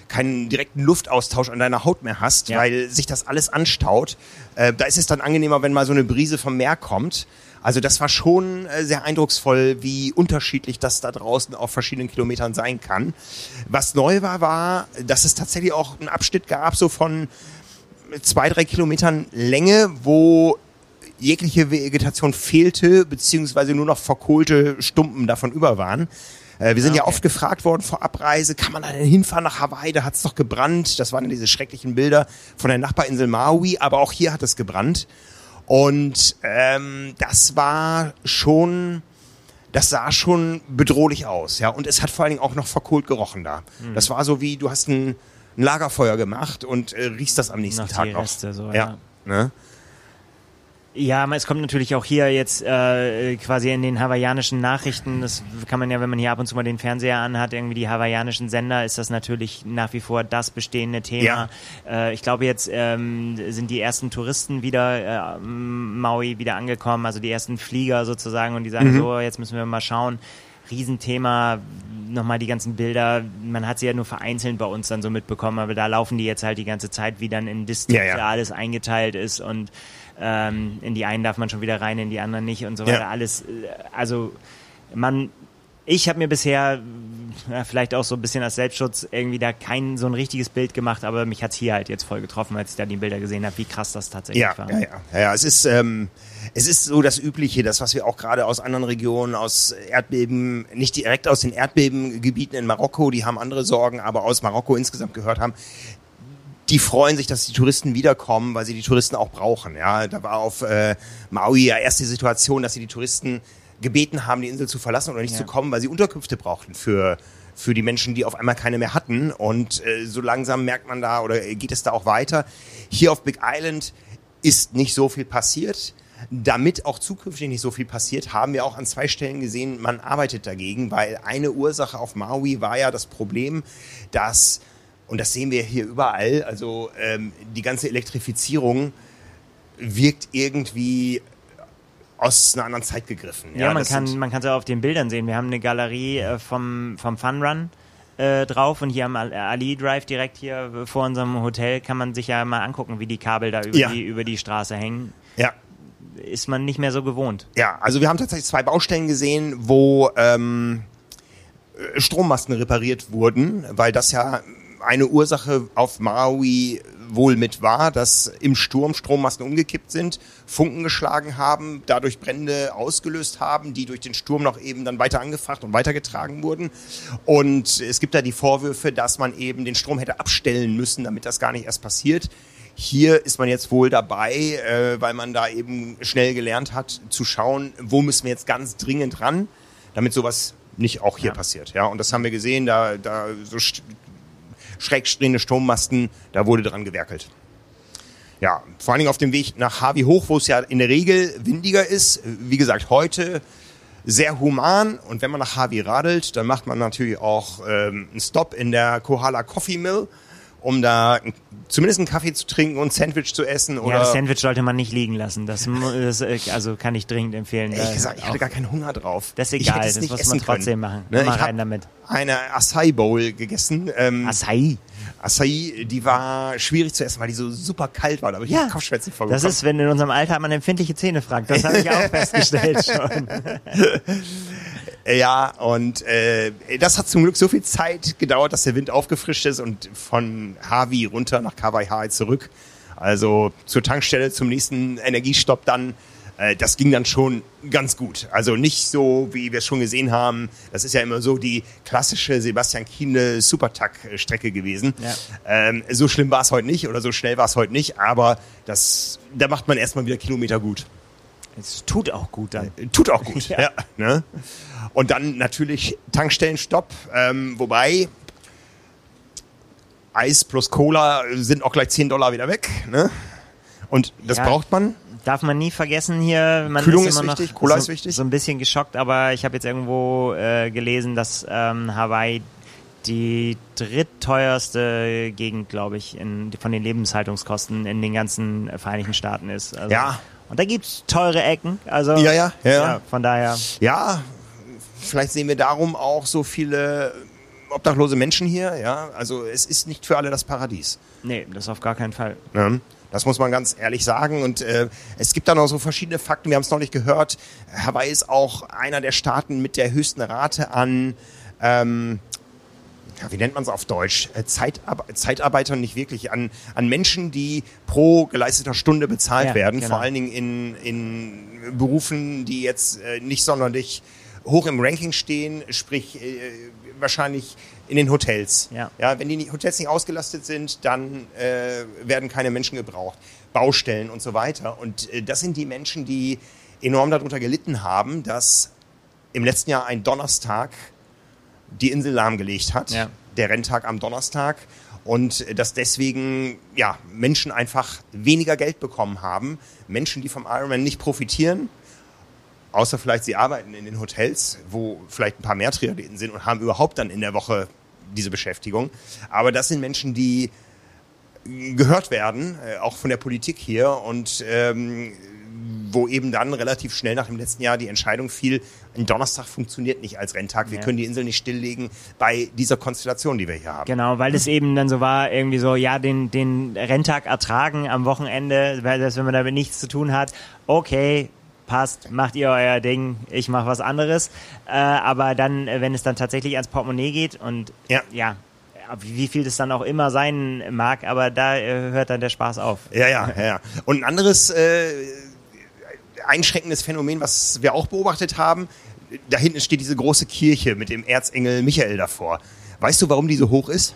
keinen direkten Luftaustausch an deiner Haut mehr hast, ja. weil sich das alles anstaut. Äh, da ist es dann angenehmer, wenn mal so eine Brise vom Meer kommt. Also das war schon äh, sehr eindrucksvoll, wie unterschiedlich das da draußen auf verschiedenen Kilometern sein kann. Was neu war, war, dass es tatsächlich auch einen Abschnitt gab, so von zwei, drei Kilometern Länge, wo jegliche Vegetation fehlte, beziehungsweise nur noch verkohlte Stumpen davon über waren. Äh, wir sind okay. ja oft gefragt worden vor Abreise, kann man da denn hinfahren nach Hawaii? Da hat es doch gebrannt. Das waren diese schrecklichen Bilder von der Nachbarinsel Maui, aber auch hier hat es gebrannt. Und ähm, das war schon, das sah schon bedrohlich aus, ja. Und es hat vor allen Dingen auch noch verkohlt gerochen da. Mhm. Das war so wie, du hast ein ein Lagerfeuer gemacht und äh, riechst das am nächsten Tag die Reste, noch. So, ja. ja. Ne? Ja, es kommt natürlich auch hier jetzt äh, quasi in den hawaiianischen Nachrichten, das kann man ja, wenn man hier ab und zu mal den Fernseher anhat, irgendwie die hawaiianischen Sender, ist das natürlich nach wie vor das bestehende Thema. Ja. Äh, ich glaube, jetzt ähm, sind die ersten Touristen wieder äh, Maui wieder angekommen, also die ersten Flieger sozusagen und die sagen mhm. so, jetzt müssen wir mal schauen, Riesenthema, nochmal die ganzen Bilder, man hat sie ja nur vereinzelt bei uns dann so mitbekommen, aber da laufen die jetzt halt die ganze Zeit, wie dann in Distrikte ja, ja. alles eingeteilt ist und ähm, in die einen darf man schon wieder rein, in die anderen nicht und so weiter. Ja. Alles, äh, also man ich habe mir bisher ja, vielleicht auch so ein bisschen als Selbstschutz irgendwie da kein so ein richtiges Bild gemacht, aber mich hat's hier halt jetzt voll getroffen, als ich da die Bilder gesehen habe, wie krass das tatsächlich ja, war. Ja, ja, ja, ja. Es ist ähm, es ist so das Übliche, das was wir auch gerade aus anderen Regionen, aus Erdbeben, nicht direkt aus den Erdbebengebieten in Marokko, die haben andere Sorgen, aber aus Marokko insgesamt gehört haben die freuen sich, dass die Touristen wiederkommen, weil sie die Touristen auch brauchen. Ja, da war auf äh, Maui ja erst die Situation, dass sie die Touristen gebeten haben, die Insel zu verlassen oder nicht ja. zu kommen, weil sie Unterkünfte brauchten für für die Menschen, die auf einmal keine mehr hatten. Und äh, so langsam merkt man da oder geht es da auch weiter. Hier auf Big Island ist nicht so viel passiert. Damit auch zukünftig nicht so viel passiert, haben wir auch an zwei Stellen gesehen, man arbeitet dagegen, weil eine Ursache auf Maui war ja das Problem, dass, und das sehen wir hier überall, also ähm, die ganze Elektrifizierung wirkt irgendwie aus einer anderen Zeit gegriffen. Ja, ja man kann man kann es ja auf den Bildern sehen. Wir haben eine Galerie äh, vom vom Fun Run äh, drauf und hier am Ali Drive direkt hier vor unserem Hotel kann man sich ja mal angucken, wie die Kabel da über ja. die über die Straße hängen. Ja. Ist man nicht mehr so gewohnt. Ja, also wir haben tatsächlich zwei Baustellen gesehen, wo ähm, Strommasten repariert wurden, weil das ja eine Ursache auf Maui wohl mit war, dass im Sturm Strommasten umgekippt sind, Funken geschlagen haben, dadurch Brände ausgelöst haben, die durch den Sturm noch eben dann weiter angefacht und weitergetragen wurden. Und es gibt da die Vorwürfe, dass man eben den Strom hätte abstellen müssen, damit das gar nicht erst passiert. Hier ist man jetzt wohl dabei, äh, weil man da eben schnell gelernt hat, zu schauen, wo müssen wir jetzt ganz dringend ran, damit sowas nicht auch hier ja. passiert. Ja, und das haben wir gesehen, da, da so schrägstehende Strommasten, da wurde dran gewerkelt. Ja, vor allen Dingen auf dem Weg nach Harvey hoch, wo es ja in der Regel windiger ist. Wie gesagt, heute sehr human. Und wenn man nach Harvey radelt, dann macht man natürlich auch ähm, einen Stop in der Kohala Coffee Mill um da zumindest einen Kaffee zu trinken und ein Sandwich zu essen. Oder ja, das Sandwich sollte man nicht liegen lassen. Das, das äh, also kann ich dringend empfehlen. Ehrlich gesagt, ich hatte gar keinen Hunger drauf. Das ist egal, das muss man trotzdem machen. Ne? Mal rein damit. Eine Acai Bowl gegessen. Ähm, Acai? Acai, die war schwierig zu essen, weil die so super kalt war. Da habe ich ja, Kopfschmerzen vorgekommen. Das ist, wenn in unserem Alter man empfindliche Zähne fragt. Das habe ich auch festgestellt schon. Ja, und äh, das hat zum Glück so viel Zeit gedauert, dass der Wind aufgefrischt ist und von Harvey runter nach Kawaii zurück. Also zur Tankstelle, zum nächsten Energiestopp dann. Äh, das ging dann schon ganz gut. Also nicht so, wie wir es schon gesehen haben. Das ist ja immer so die klassische Sebastian Kiene Supertag-Strecke gewesen. Ja. Ähm, so schlimm war es heute nicht oder so schnell war es heute nicht, aber das, da macht man erstmal wieder Kilometer gut. Es tut auch gut dann. Äh, tut auch gut, ja. ja ne? Und dann natürlich Tankstellenstopp, ähm, wobei Eis plus Cola sind auch gleich 10 Dollar wieder weg. Ne? Und das ja, braucht man. Darf man nie vergessen hier. Man Kühlung ist, ist wichtig, Cola so, ist wichtig. So ein bisschen geschockt, aber ich habe jetzt irgendwo äh, gelesen, dass ähm, Hawaii die drittteuerste Gegend, glaube ich, in, von den Lebenshaltungskosten in den ganzen Vereinigten Staaten ist. Also, ja. Und da gibt es teure Ecken. Also, ja, ja, ja, ja. Von daher. Ja, vielleicht sehen wir darum auch so viele obdachlose Menschen hier. Ja, also es ist nicht für alle das Paradies. Nee, das auf gar keinen Fall. Ja, das muss man ganz ehrlich sagen. Und äh, es gibt da noch so verschiedene Fakten. Wir haben es noch nicht gehört. Hawaii ist auch einer der Staaten mit der höchsten Rate an ähm, ja, wie nennt man es auf Deutsch? Äh, Zeitab Zeitarbeitern nicht wirklich, an, an Menschen, die pro geleisteter Stunde bezahlt ja, werden, genau. vor allen Dingen in, in Berufen, die jetzt äh, nicht sonderlich hoch im Ranking stehen, sprich äh, wahrscheinlich in den Hotels. Ja. ja wenn die Hotels nicht ausgelastet sind, dann äh, werden keine Menschen gebraucht. Baustellen und so weiter. Und äh, das sind die Menschen, die enorm darunter gelitten haben, dass im letzten Jahr ein Donnerstag die Insel lahmgelegt hat. Ja. Der Renntag am Donnerstag. Und dass deswegen ja, Menschen einfach weniger Geld bekommen haben. Menschen, die vom Ironman nicht profitieren, Außer vielleicht sie arbeiten in den Hotels, wo vielleicht ein paar mehr Triathleten sind und haben überhaupt dann in der Woche diese Beschäftigung. Aber das sind Menschen, die gehört werden, äh, auch von der Politik hier und ähm, wo eben dann relativ schnell nach dem letzten Jahr die Entscheidung fiel, ein Donnerstag funktioniert nicht als Renntag. Wir ja. können die Insel nicht stilllegen bei dieser Konstellation, die wir hier haben. Genau, weil es eben dann so war, irgendwie so, ja, den, den Renntag ertragen am Wochenende, weil das, wenn man damit nichts zu tun hat, okay, passt, macht ihr euer Ding, ich mache was anderes. Äh, aber dann, äh, wenn es dann tatsächlich ans Portemonnaie geht und ja, ja wie viel das dann auch immer sein mag, aber da äh, hört dann der Spaß auf. Ja, ja, ja. Und ein anderes äh, einschränkendes Phänomen, was wir auch beobachtet haben, da hinten steht diese große Kirche mit dem Erzengel Michael davor. Weißt du, warum die so hoch ist?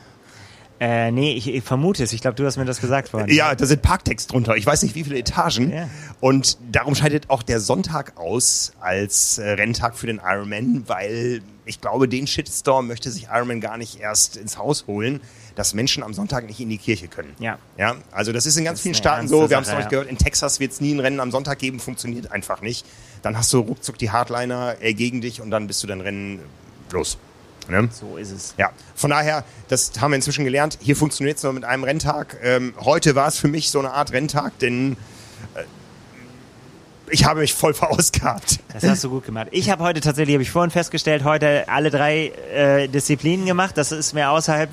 Äh, nee, ich, ich vermute es. Ich glaube, du hast mir das gesagt vorhin. Ja, da sind Parktext drunter. Ich weiß nicht, wie viele Etagen. Ja. Und darum scheidet auch der Sonntag aus als äh, Renntag für den Ironman, weil ich glaube, den Shitstorm möchte sich Ironman gar nicht erst ins Haus holen, dass Menschen am Sonntag nicht in die Kirche können. Ja. Ja, also das ist in ganz vielen Staaten so. Wir haben es euch ja. gehört, in Texas wird es nie ein Rennen am Sonntag geben, funktioniert einfach nicht. Dann hast du ruckzuck die Hardliner äh, gegen dich und dann bist du dein Rennen los. Ne? So ist es. Ja, von daher, das haben wir inzwischen gelernt. Hier funktioniert es nur mit einem Renntag. Ähm, heute war es für mich so eine Art Renntag, denn ich habe mich voll verausgabt. Das hast du gut gemacht. Ich habe heute tatsächlich, habe ich vorhin festgestellt, heute alle drei äh, Disziplinen gemacht. Das ist mir außerhalb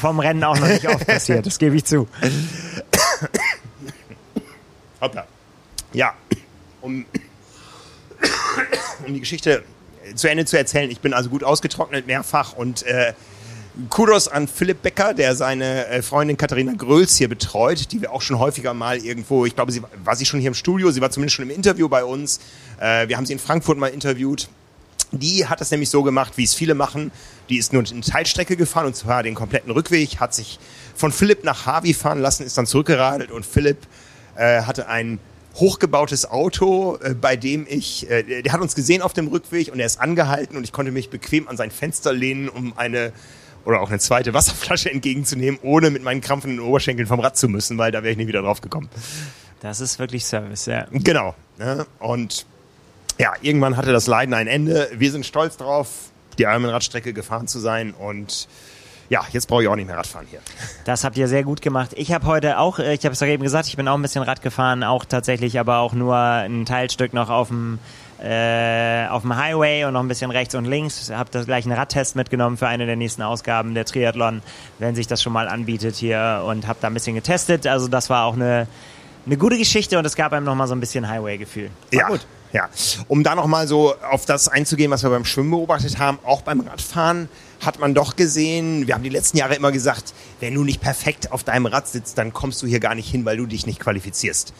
vom Rennen auch noch nicht oft passiert. Das gebe ich zu. Hoppla. Ja, um, um die Geschichte zu Ende zu erzählen. Ich bin also gut ausgetrocknet mehrfach und äh, Kudos an Philipp Becker, der seine äh, Freundin Katharina Gröls hier betreut, die wir auch schon häufiger mal irgendwo, ich glaube, sie war sie schon hier im Studio, sie war zumindest schon im Interview bei uns. Äh, wir haben sie in Frankfurt mal interviewt. Die hat das nämlich so gemacht, wie es viele machen. Die ist nur eine Teilstrecke gefahren und zwar den kompletten Rückweg, hat sich von Philipp nach Harvey fahren lassen, ist dann zurückgeradelt und Philipp äh, hatte einen hochgebautes Auto, äh, bei dem ich, äh, der hat uns gesehen auf dem Rückweg und er ist angehalten und ich konnte mich bequem an sein Fenster lehnen, um eine oder auch eine zweite Wasserflasche entgegenzunehmen, ohne mit meinen krampfenden Oberschenkeln vom Rad zu müssen, weil da wäre ich nicht wieder drauf gekommen. Das ist wirklich Service, ja. Genau. Ne? Und ja, irgendwann hatte das Leiden ein Ende. Wir sind stolz drauf, die Ironman-Radstrecke gefahren zu sein und ja, jetzt brauche ich auch nicht mehr Radfahren hier. Das habt ihr sehr gut gemacht. Ich habe heute auch, äh, ich habe es doch eben gesagt, ich bin auch ein bisschen Rad gefahren, auch tatsächlich, aber auch nur ein Teilstück noch auf dem äh, auf dem Highway und noch ein bisschen rechts und links. Habe das gleich einen Radtest mitgenommen für eine der nächsten Ausgaben der Triathlon, wenn sich das schon mal anbietet hier und habe da ein bisschen getestet. Also das war auch eine eine gute Geschichte und es gab einem nochmal so ein bisschen Highway-Gefühl. Ja, gut. ja. Um da nochmal so auf das einzugehen, was wir beim Schwimmen beobachtet haben, auch beim Radfahren hat man doch gesehen, wir haben die letzten Jahre immer gesagt, wenn du nicht perfekt auf deinem Rad sitzt, dann kommst du hier gar nicht hin, weil du dich nicht qualifizierst.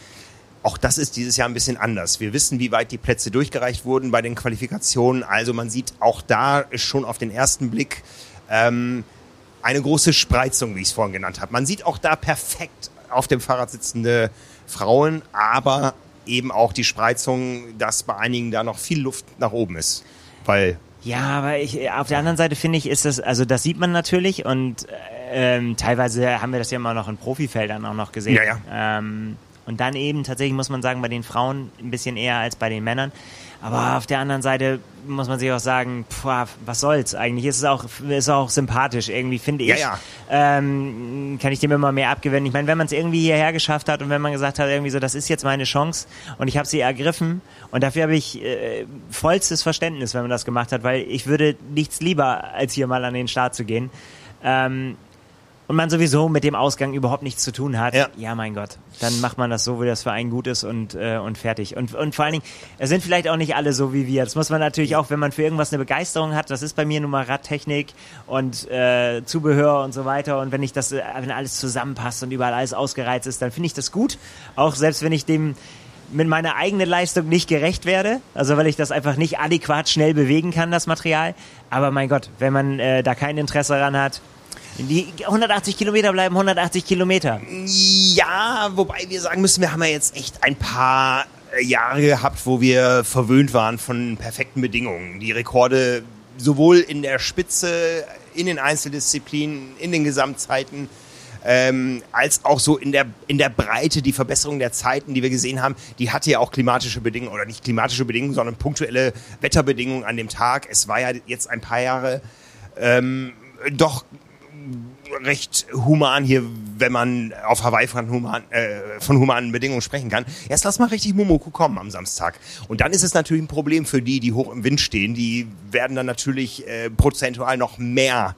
Auch das ist dieses Jahr ein bisschen anders. Wir wissen, wie weit die Plätze durchgereicht wurden bei den Qualifikationen. Also man sieht auch da schon auf den ersten Blick ähm, eine große Spreizung, wie ich es vorhin genannt habe. Man sieht auch da perfekt auf dem Fahrrad sitzende Frauen, aber eben auch die Spreizung, dass bei einigen da noch viel Luft nach oben ist. Weil Ja, aber ich, auf der anderen Seite finde ich, ist das, also das sieht man natürlich und ähm, teilweise haben wir das ja immer noch in Profifeldern auch noch gesehen. Ja, ja. Ähm, und dann eben tatsächlich muss man sagen, bei den Frauen ein bisschen eher als bei den Männern. Aber auf der anderen Seite muss man sich auch sagen, pf, was soll's eigentlich? Ist es auch, ist auch sympathisch irgendwie, finde ich. Ja, ja. Ähm, kann ich dem immer mehr abgewinnen. Ich meine, wenn man es irgendwie hierher geschafft hat und wenn man gesagt hat, irgendwie so, das ist jetzt meine Chance und ich habe sie ergriffen und dafür habe ich äh, vollstes Verständnis, wenn man das gemacht hat, weil ich würde nichts lieber, als hier mal an den Start zu gehen. Ähm, und man sowieso mit dem Ausgang überhaupt nichts zu tun hat, Ja. mein Gott, dann macht man das so, wie das für einen gut ist und, äh, und fertig. Und, und vor allen Dingen, es sind vielleicht auch nicht alle so wie wir. Das muss man natürlich auch, wenn man für irgendwas eine Begeisterung hat, das ist bei mir nun mal Radtechnik und äh, Zubehör und so weiter. Und wenn ich das, äh, wenn alles zusammenpasst und überall alles ausgereizt ist, dann finde ich das gut. Auch selbst wenn ich dem mit meiner eigenen Leistung nicht gerecht werde, also weil ich das einfach nicht adäquat schnell bewegen kann, das Material. Aber mein Gott, wenn man äh, da kein Interesse daran hat, die 180 Kilometer bleiben 180 Kilometer. Ja, wobei wir sagen müssen, wir haben ja jetzt echt ein paar äh, Jahre gehabt, wo wir verwöhnt waren von perfekten Bedingungen. Die Rekorde sowohl in der Spitze, in den Einzeldisziplinen, in den Gesamtzeiten, ähm, als auch so in der, in der Breite, die Verbesserung der Zeiten, die wir gesehen haben, die hatte ja auch klimatische Bedingungen, oder nicht klimatische Bedingungen, sondern punktuelle Wetterbedingungen an dem Tag. Es war ja jetzt ein paar Jahre ähm, doch recht human hier, wenn man auf Hawaii von, human, äh, von humanen Bedingungen sprechen kann. Erst lass mal richtig Momoku kommen am Samstag. Und dann ist es natürlich ein Problem für die, die hoch im Wind stehen. Die werden dann natürlich äh, prozentual noch mehr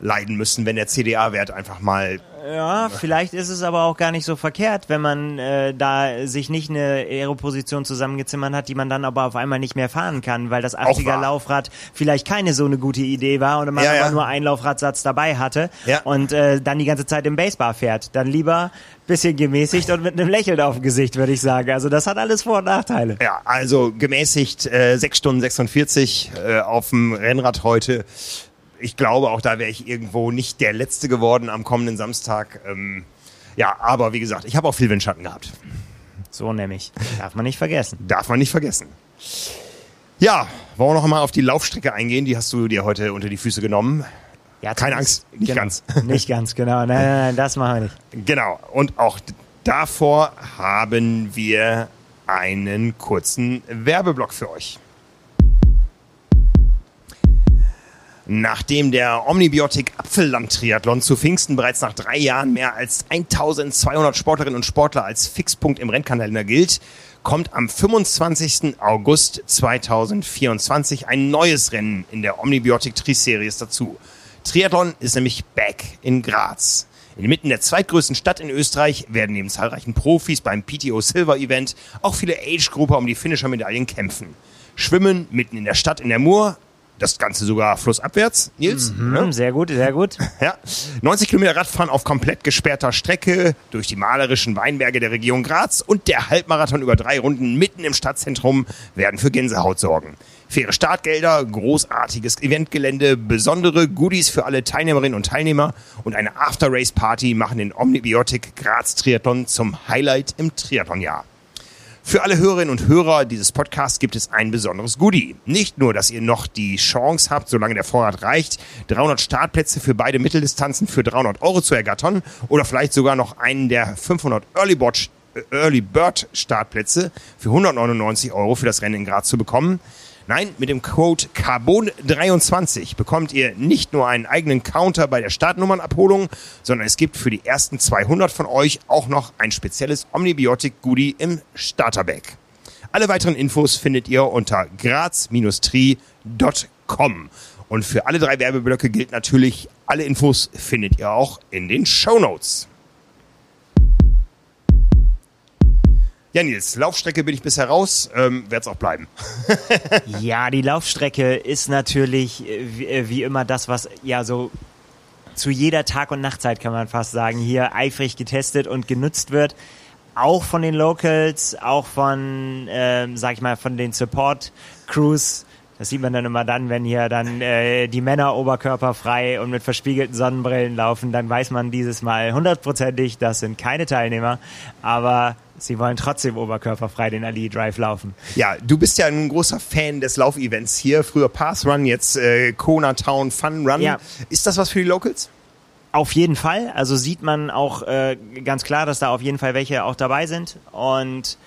leiden müssen, wenn der CDA-Wert einfach mal Ja, vielleicht ist es aber auch gar nicht so verkehrt, wenn man äh, da sich nicht eine Aeroposition zusammengezimmert hat, die man dann aber auf einmal nicht mehr fahren kann, weil das 80er wahr. Laufrad vielleicht keine so eine gute Idee war und man Ja, aber ja. nur einen Laufradsatz dabei hatte Ja. und äh, dann die ganze Zeit im Basebar fährt. Dann lieber bisschen gemäßigt und mit einem Lächeln auf dem Gesicht, würde ich sagen. Also das hat alles Vor- und Nachteile. Ja, also gemäßigt äh, 6 Stunden 46 äh, auf dem Rennrad heute. Ich glaube, auch da wäre ich irgendwo nicht der Letzte geworden am kommenden Samstag. Ähm, ja, aber wie gesagt, ich habe auch viel Windschatten gehabt. So nämlich. Darf man nicht vergessen. Darf man nicht vergessen. Ja, wollen wir noch mal auf die Laufstrecke eingehen? Die hast du dir heute unter die Füße genommen. Ja, Keine Angst, nicht genau. ganz. Nicht ganz, genau. Nein, nein, nein, das machen wir nicht. Genau. Und auch davor haben wir einen kurzen Werbeblock für euch. Nachdem der Omnibiotik Apfelland-Triathlon zu Pfingsten bereits nach drei Jahren mehr als 1200 Sportlerinnen und Sportler als Fixpunkt im Rennkalender gilt, kommt am 25. August 2024 ein neues Rennen in der Omnibiotik Tri-Series dazu. Triathlon ist nämlich back in Graz. Inmitten der zweitgrößten Stadt in Österreich werden neben zahlreichen Profis beim PTO Silver Event auch viele Age-Grupper um die Finisher-Medaillen kämpfen. Schwimmen mitten in der Stadt in der Mur, das Ganze sogar flussabwärts, Nils. ne? Hm, sehr gut, sehr gut. Ja, 90 Kilometer Radfahren auf komplett gesperrter Strecke durch die malerischen Weinberge der Region Graz und der Halbmarathon über drei Runden mitten im Stadtzentrum werden für Gänsehaut sorgen. Faire Startgelder, großartiges Eventgelände, besondere Goodies für alle Teilnehmerinnen und Teilnehmer und eine After-Race-Party machen den Omnibiotik Graz Triathlon zum Highlight im Triathlonjahr. Für alle Hörerinnen und Hörer dieses Podcasts gibt es ein besonderes Goodie. Nicht nur, dass ihr noch die Chance habt, solange der Vorrat reicht, 300 Startplätze für beide Mitteldistanzen für 300 Euro zu ergattern oder vielleicht sogar noch einen der 500 Early, Bird Startplätze für 199 Euro für das Rennen in Graz zu bekommen. Nein, mit dem Code Carbon23 bekommt ihr nicht nur einen eigenen Counter bei der Startnummernabholung, sondern es gibt für die ersten 200 von euch auch noch ein spezielles Omnibiotik-Goodie im Starterbag. Alle weiteren Infos findet ihr unter graz-tri.com. Und für alle drei Werbeblöcke gilt natürlich, alle Infos findet ihr auch in den Show Notes. Ja, Nils, Laufstrecke bin ich bisher raus, ähm, werde es auch bleiben. ja, die Laufstrecke ist natürlich äh, wie, äh, wie immer das, was ja so zu jeder Tag- und Nachtzeit, kann man fast sagen, hier eifrig getestet und genutzt wird. Auch von den Locals, auch von, ähm, sag ich mal, von den Support-Crews. Das sieht man dann immer dann, wenn hier dann äh, die Männer oberkörperfrei und mit verspiegelten Sonnenbrillen laufen, dann weiß man dieses Mal hundertprozentig, das sind keine Teilnehmer. Aber sie wollen trotzdem oberkörperfrei den Ali Drive laufen. Ja, du bist ja ein großer Fan des Laufevents hier. Früher Pass Run, jetzt äh, Kona Town Fun Run. Ja. Ist das was für die Locals? Auf jeden Fall. Also sieht man auch äh, ganz klar, dass da auf jeden Fall welche auch dabei sind. Und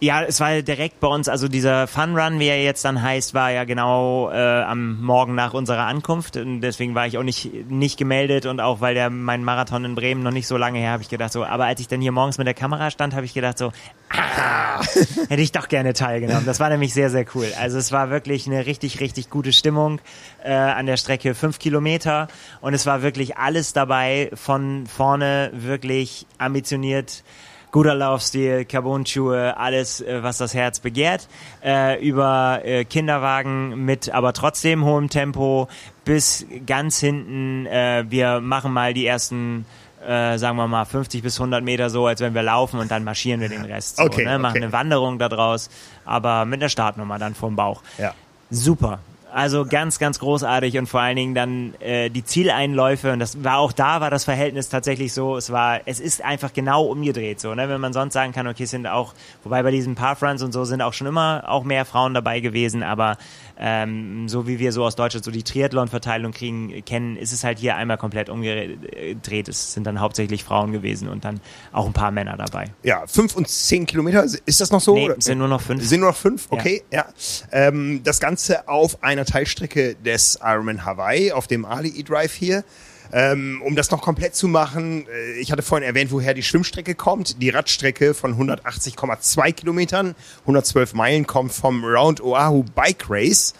ja, es war direkt bei uns, also dieser Fun Run, wie er jetzt dann heißt, war ja genau äh, am Morgen nach unserer Ankunft. Und deswegen war ich auch nicht, nicht gemeldet und auch weil der mein Marathon in Bremen noch nicht so lange her, habe ich gedacht so, aber als ich dann hier morgens mit der Kamera stand, habe ich gedacht so, ah, hätte ich doch gerne teilgenommen. Das war nämlich sehr, sehr cool. Also es war wirklich eine richtig, richtig gute Stimmung äh, an der Strecke, fünf Kilometer und es war wirklich alles dabei, von vorne wirklich ambitioniert guter Laufstil, Carbon-Schuhe, alles, äh, was das Herz begehrt, äh, über äh, Kinderwagen mit aber trotzdem hohem Tempo bis ganz hinten, äh, wir machen mal die ersten äh, sagen wir mal 50 bis 100 Meter so, als wenn wir laufen und dann marschieren wir den Rest. So, okay, ne? Machen okay. eine Wanderung daraus, aber mit einer Startnummer dann vom Bauch. Ja. Super. Also ganz, ganz großartig und vor allen Dingen dann äh, die Zieleinläufe und das war auch da war das Verhältnis tatsächlich so, es war, es ist einfach genau umgedreht so, ne? Wenn man sonst sagen kann, okay, es sind auch, wobei bei diesen Pathruns und so sind auch schon immer auch mehr Frauen dabei gewesen, aber ähm, so wie wir so aus Deutschland so die Triathlon-Verteilung kriegen, kennen, ist es halt hier einmal komplett umgedreht. Es sind dann hauptsächlich Frauen gewesen und dann auch ein paar Männer dabei. Ja, fünf und zehn Kilometer, ist das noch so? Nee, sind nur noch fünf. Sind nur noch fünf, okay, ja. ja. Ähm, das Ganze auf einer Teilstrecke des Ironman Hawaii, auf dem Ali E-Drive hier. Ähm, um das noch komplett zu machen, äh, ich hatte vorhin erwähnt, woher die Schwimmstrecke kommt. Die Radstrecke von 180,2 Kilometern, 112 Meilen kommt vom Round Oahu Bike Race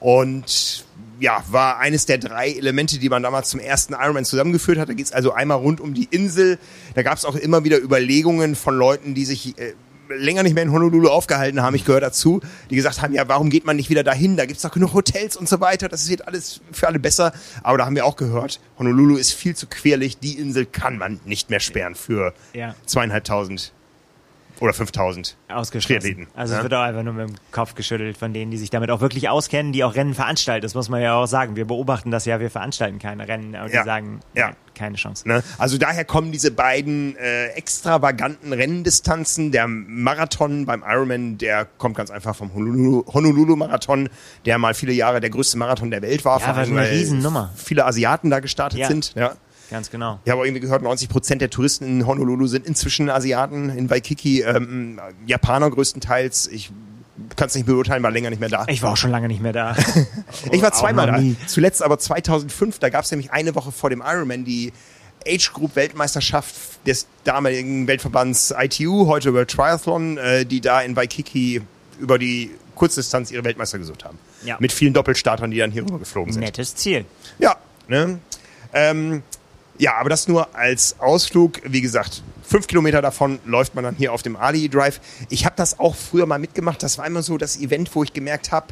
und ja, war eines der drei Elemente, die man damals zum ersten Ironman zusammengeführt hat. Da geht es also einmal rund um die Insel. Da gab es auch immer wieder Überlegungen von Leuten, die sich äh, länger nicht mehr in Honolulu aufgehalten haben, ich gehöre dazu, die gesagt haben, ja, warum geht man nicht wieder dahin? Da gibt's doch genug Hotels und so weiter, das wird alles für alle besser. Aber da haben wir auch gehört, Honolulu ist viel zu querlich, die Insel kann man nicht mehr sperren für ja. zweieinhalbtausend oder 5000 Triathleten. Also ja? es wird auch einfach nur mit dem Kopf geschüttelt von denen, die sich damit auch wirklich auskennen, die auch Rennen veranstalten. Das muss man ja auch sagen. Wir beobachten das ja, wir veranstalten keine Rennen, aber ja. die sagen, ja. keine Chance. Ne? Also daher kommen diese beiden äh, extravaganten Renndistanzen. Der Marathon beim Ironman, der kommt ganz einfach vom Honolulu-Marathon, der mal viele Jahre der größte Marathon der Welt war. Ja, war eine Riesennummer. Viele Asiaten da gestartet ja. sind. Ja. Ganz genau. Ich habe irgendwie gehört, 90 Prozent der Touristen in Honolulu sind inzwischen Asiaten, in Waikiki ähm, Japaner größtenteils. Ich kann es nicht beurteilen, war länger nicht mehr da. Ich war auch schon lange nicht mehr da. ich war zweimal da. Zuletzt aber 2005, da gab es nämlich eine Woche vor dem Ironman die Age Group Weltmeisterschaft des damaligen Weltverbands ITU, heute World Triathlon, äh, die da in Waikiki über die Kurzdistanz ihre Weltmeister gesucht haben. Ja. Mit vielen Doppelstartern, die dann hier rüber geflogen sind. Nettes Ziel. Ja, ne? Ähm, ja, aber das nur als Ausflug. Wie gesagt, fünf Kilometer davon läuft man dann hier auf dem Ali Drive. Ich habe das auch früher mal mitgemacht. Das war immer so das Event, wo ich gemerkt habe,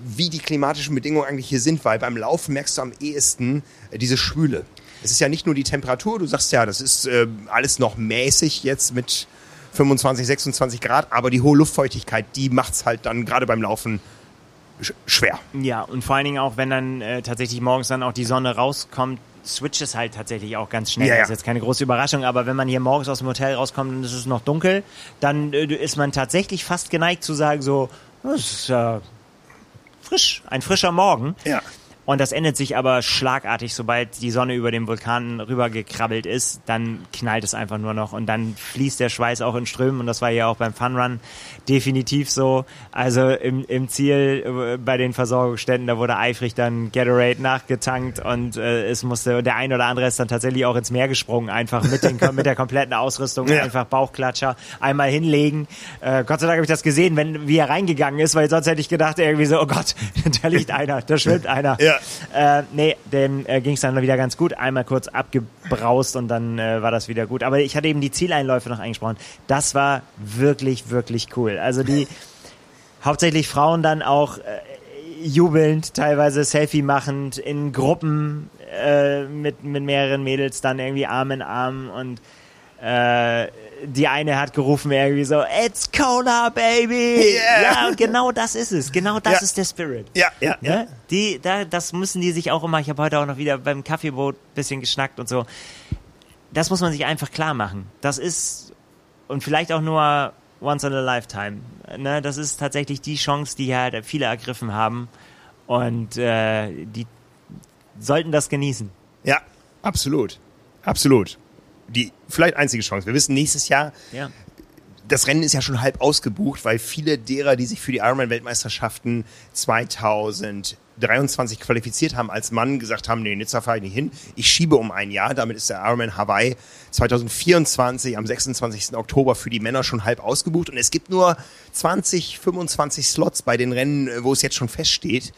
wie die klimatischen Bedingungen eigentlich hier sind, weil beim Laufen merkst du am ehesten äh, diese Schwüle. Es ist ja nicht nur die Temperatur, du sagst ja, das ist äh, alles noch mäßig jetzt mit 25, 26 Grad, aber die hohe Luftfeuchtigkeit, die macht's halt dann gerade beim Laufen schwer. Ja, und vor allen Dingen auch, wenn dann äh, tatsächlich morgens dann auch die Sonne rauskommt, switcht es halt tatsächlich auch ganz schnell. Ja, ja. Das ist jetzt keine große Überraschung, aber wenn man hier morgens aus dem Hotel rauskommt und es ist noch dunkel, dann äh, ist man tatsächlich fast geneigt zu sagen so, das ist äh, frisch, ein frischer Morgen. Ja. Und das endet sich aber schlagartig, sobald die Sonne über dem Vulkan rübergekrabbelt ist, dann knallt es einfach nur noch und dann fließt der Schweiß auch in Strömen und das war ja auch beim Funrun definitiv so. Also im, im Ziel äh, bei den Versorgungsständen, da wurde eifrig dann Gatorade nachgetankt und äh, es musste, der ein oder andere ist dann tatsächlich auch ins Meer gesprungen, einfach mit, den, mit der kompletten Ausrüstung, ja. einfach Bauchklatscher, einmal hinlegen. Äh, Gott sei Dank habe ich das gesehen, wenn wie er reingegangen ist, weil sonst hätte ich gedacht, irgendwie so, oh Gott, da liegt einer, da schwimmt einer. Ja Ja. Äh, nee, dem äh, ging es dann wieder ganz gut. Einmal kurz abgebraust und dann äh, war das wieder gut. Aber ich hatte eben die Zieleinläufe noch eingesprochen. Das war wirklich, wirklich cool. Also die hauptsächlich Frauen dann auch äh, jubelnd, teilweise Selfie machend, in Gruppen äh, mit, mit mehreren Mädels dann irgendwie Arm in Arm und äh, die eine hat gerufen irgendwie so, It's Cola, Baby! Yeah. Ja, und genau das ist es. Genau das ja. ist der Spirit. Ja, ja, ja. Ne? Die, da, das müssen die sich auch immer, ich habe heute auch noch wieder beim Kaffeeboot bisschen geschnackt und so. Das muss man sich einfach klar machen. Das ist, und vielleicht auch nur once in a lifetime. Ne? Das ist tatsächlich die Chance, die halt viele ergriffen haben. Und äh, die sollten das genießen. Ja, absolut. Absolut die vielleicht einzige Chance. Wir wissen nächstes Jahr, ja. das Rennen ist ja schon halb ausgebucht, weil viele derer, die sich für die Ironman-Weltmeisterschaften 2023 qualifiziert haben, als Mann gesagt haben, nee, Nizza fahre ich nicht hin. Ich schiebe um ein Jahr. Damit ist der Ironman Hawaii 2024 am 26. Oktober für die Männer schon halb ausgebucht. Und es gibt nur 20, 25 Slots bei den Rennen, wo es jetzt schon feststeht.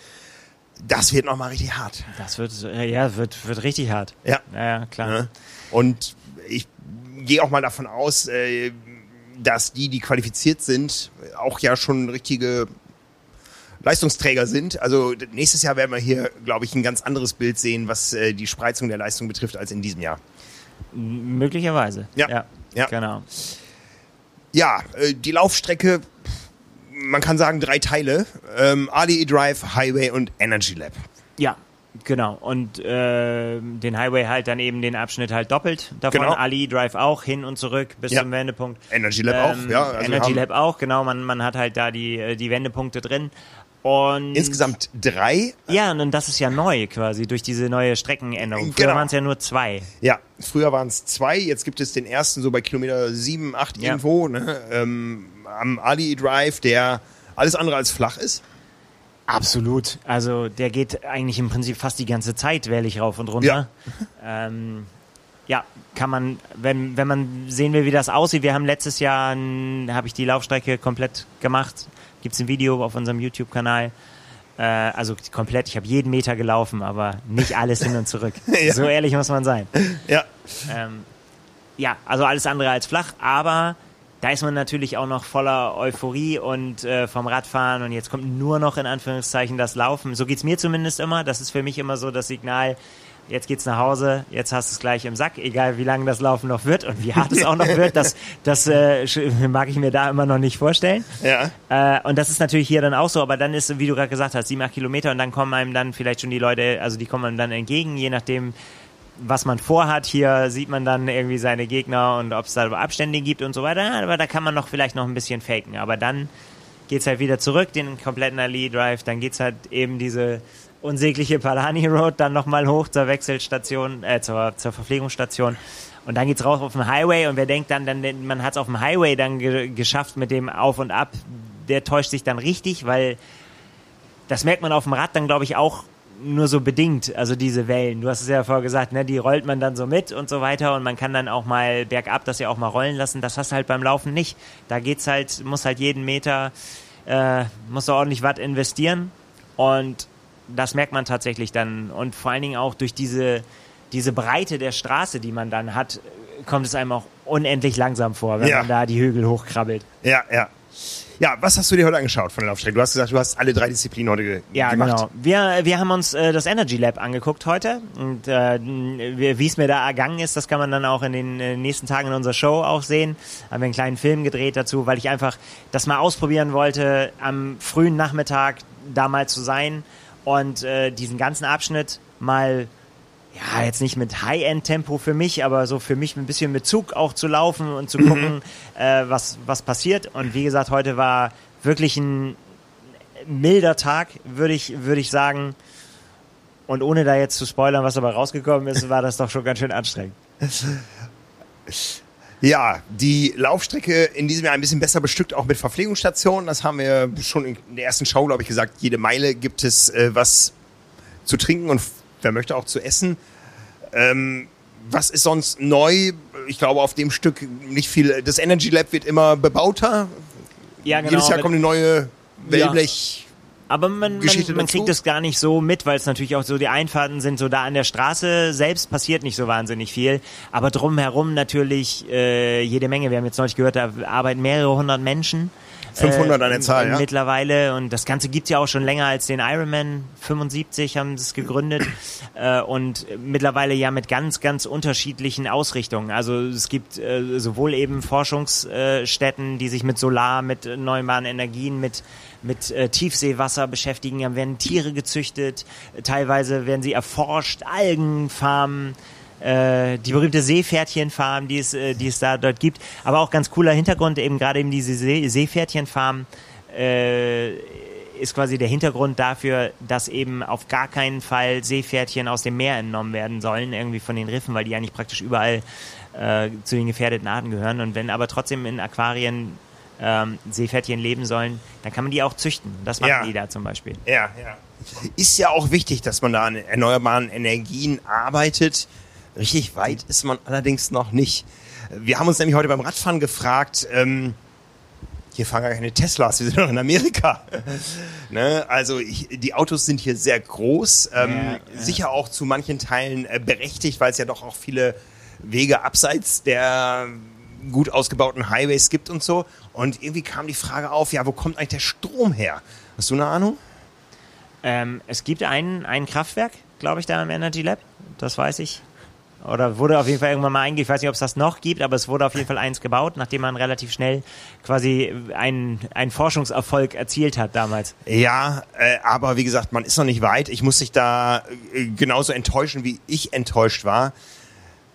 Das wird nochmal richtig hart. Das wird, ja, wird, wird richtig hart. Ja. Ja, klar. Ja. Und ich gehe auch mal davon aus, äh, dass die, die qualifiziert sind, auch ja schon richtige Leistungsträger sind. Also nächstes Jahr werden wir hier, glaube ich, ein ganz anderes Bild sehen, was äh, die Spreizung der Leistung betrifft, als in diesem Jahr. Möglicherweise. Ja, ja, ja. genau. Ja, äh, die Laufstrecke, man kann sagen drei Teile: ähm, ADE Drive, Highway und Energy Lab. Ja, Genau, und äh, den Highway halt dann eben den Abschnitt halt doppelt davon. Genau. Ali Drive auch hin und zurück bis ja. zum Wendepunkt. Energy Lab ähm, auch, ja. Also Energy Lab auch, genau. Man, man hat halt da die, äh, die Wendepunkte drin. Und Insgesamt drei? Ja, und das ist ja neu quasi durch diese neue Streckenänderung. Früher genau. waren es ja nur zwei. Ja, früher waren es zwei, jetzt gibt es den ersten so bei Kilometer sieben, acht ja. irgendwo, ne? ähm, am Ali Drive, der alles andere als flach ist. Absolut. Also der geht eigentlich im Prinzip fast die ganze Zeit wählig rauf und runter. Ja, ähm, ja kann man, wenn, wenn man sehen will, wie das aussieht. Wir haben letztes Jahr, habe ich die Laufstrecke komplett gemacht. Gibt es ein Video auf unserem YouTube-Kanal. Äh, also komplett, ich habe jeden Meter gelaufen, aber nicht alles hin und zurück. ja. So ehrlich muss man sein. Ja. Ähm, ja, also alles andere als flach, aber da ist man natürlich auch noch voller Euphorie und äh, vom Radfahren und jetzt kommt nur noch in Anführungszeichen das Laufen. So geht es mir zumindest immer. Das ist für mich immer so das Signal, jetzt geht's nach Hause, jetzt hast du es gleich im Sack, egal wie lange das Laufen noch wird und wie hart es auch noch wird, das, das äh, mag ich mir da immer noch nicht vorstellen. Ja. Äh, und das ist natürlich hier dann auch so, aber dann ist, wie du gerade gesagt hast, sieben, acht Kilometer und dann kommen einem dann vielleicht schon die Leute, also die kommen einem dann entgegen, je nachdem, was man vorhat. Hier sieht man dann irgendwie seine Gegner und ob es da Abstände gibt und so weiter. Aber da kann man noch vielleicht noch ein bisschen faken. Aber dann geht's halt wieder zurück, den kompletten Ali Drive. Dann geht's halt eben diese unsägliche Palani Road dann nochmal hoch zur Wechselstation, äh, zur, zur Verpflegungsstation. Und dann geht's raus auf den Highway und wer denkt dann, dann man hat's auf dem Highway dann ge geschafft mit dem Auf und Ab, der täuscht sich dann richtig, weil das merkt man auf dem Rad dann, glaube ich, auch nur so bedingt, also diese Wellen. Du hast es ja vorher gesagt, ne, die rollt man dann so mit und so weiter und man kann dann auch mal bergab das ja auch mal rollen lassen. Das hast du halt beim Laufen nicht. Da geht's halt, muss halt jeden Meter, äh, muss ordentlich Watt investieren und das merkt man tatsächlich dann und vor allen Dingen auch durch diese, diese Breite der Straße, die man dann hat, kommt es einem auch unendlich langsam vor, wenn ja. man da die Hügel hochkrabbelt. Ja, ja. Ja, was hast du dir heute angeschaut von der Laufstrecke? Du hast gesagt, du hast alle drei Disziplinen heute ge ja, gemacht. Ja, genau. Wir, wir haben uns äh, das Energy Lab angeguckt heute und äh, wie es mir da ergangen ist, das kann man dann auch in den äh, nächsten Tagen in unserer Show auch sehen. Haben wir einen kleinen Film gedreht dazu, weil ich einfach das mal ausprobieren wollte, am frühen Nachmittag da mal zu sein und äh, diesen ganzen Abschnitt mal ja, jetzt nicht mit High-End-Tempo für mich, aber so für mich ein bisschen mit Zug auch zu laufen und zu gucken, mhm. äh, was, was passiert. Und wie gesagt, heute war wirklich ein milder Tag, würde ich, würde ich sagen. Und ohne da jetzt zu spoilern, was dabei rausgekommen ist, war das doch schon ganz schön anstrengend. Ja, die Laufstrecke in diesem Jahr ein bisschen besser bestückt, auch mit Verpflegungsstationen. Das haben wir schon in der ersten Show, glaube ich, gesagt. Jede Meile gibt es äh, was zu trinken und wer möchte auch zu essen. Ähm, was ist sonst neu? Ich glaube, auf dem Stück nicht viel. Das Energy Lab wird immer bebauter. Ja, genau. Jedes Jahr kommt eine neue Wellblech. Aber man, man, man kriegt es gar nicht so mit, weil es natürlich auch so die Einfahrten sind, so da an der Straße selbst passiert nicht so wahnsinnig viel. Aber drumherum natürlich äh, jede Menge. Wir haben jetzt neulich gehört, da arbeiten mehrere hundert Menschen. 500 an der Zahl, ja. Mittlerweile. Und das Ganze gibt's ja auch schon länger als den Ironman. 75 haben sie es gegründet. äh, und mittlerweile ja mit ganz, ganz unterschiedlichen Ausrichtungen. Also es gibt äh, sowohl eben Forschungsstätten, die sich mit Solar, mit erneuerbaren Energien, mit mit äh, Tiefseewasser beschäftigen, dann werden Tiere gezüchtet, teilweise werden sie erforscht, Algenfarmen, äh, die berühmte Seepferdchenfarm, die es, äh, die es da dort gibt. Aber auch ganz cooler Hintergrund, eben gerade eben diese See Seepferdchenfarm äh, ist quasi der Hintergrund dafür, dass eben auf gar keinen Fall Seepferdchen aus dem Meer entnommen werden sollen, irgendwie von den Riffen, weil die eigentlich praktisch überall äh, zu den gefährdeten Arten gehören. Und wenn aber trotzdem in Aquarien ähm, Seepferdchen leben sollen, dann kann man die auch züchten. Das machen Ja. die da zum Beispiel. Ja, ja. Ist ja auch wichtig, dass man da an erneuerbaren Energien arbeitet. Richtig weit ist man allerdings noch nicht. Wir haben uns nämlich heute beim Radfahren gefragt, ähm, hier fahren gar keine Teslas, wir sind doch in Amerika. ne? Also ich, die Autos sind hier sehr groß, ähm, Ja, ja. sicher auch zu manchen Teilen äh, berechtigt, weil es ja doch auch viele Wege abseits der gut ausgebauten Highways gibt und so. Und irgendwie kam die Frage auf, ja, wo kommt eigentlich der Strom her? Hast du eine Ahnung? Ähm, es gibt ein, ein Kraftwerk, glaube ich, da im Energy Lab. Das weiß ich. Oder wurde auf jeden Fall irgendwann mal eingeführt. Ich weiß nicht, ob es das noch gibt, aber es wurde auf jeden Fall eins gebaut, nachdem man relativ schnell quasi einen, einen Forschungserfolg erzielt hat damals. Ja, äh, aber wie gesagt, man ist noch nicht weit. Ich muss dich da äh, genauso enttäuschen, wie ich enttäuscht war.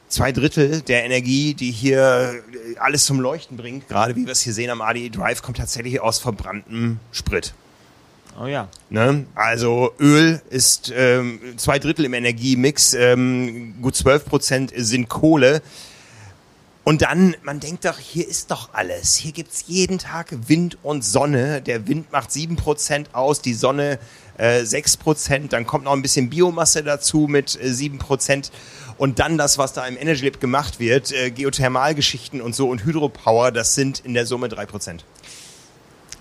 Zwei Drittel der Energie, die hier äh, alles zum Leuchten bringt, gerade wie wir es hier sehen am ADE Drive, kommt tatsächlich aus verbranntem Sprit. Oh ja. Ne? Also Öl ist ähm, zwei Drittel im Energiemix, ähm, gut 12 Prozent sind Kohle. Und dann, man denkt doch, hier ist doch alles. Hier gibt's jeden Tag Wind und Sonne. Der Wind macht 7 Prozent aus, die Sonne äh, 6 Prozent. Dann kommt noch ein bisschen Biomasse dazu mit äh, 7 Prozent. Und dann das, was da im Energy Lab gemacht wird, äh, Geothermalgeschichten und so und Hydropower, das sind in der Summe 3 Prozent.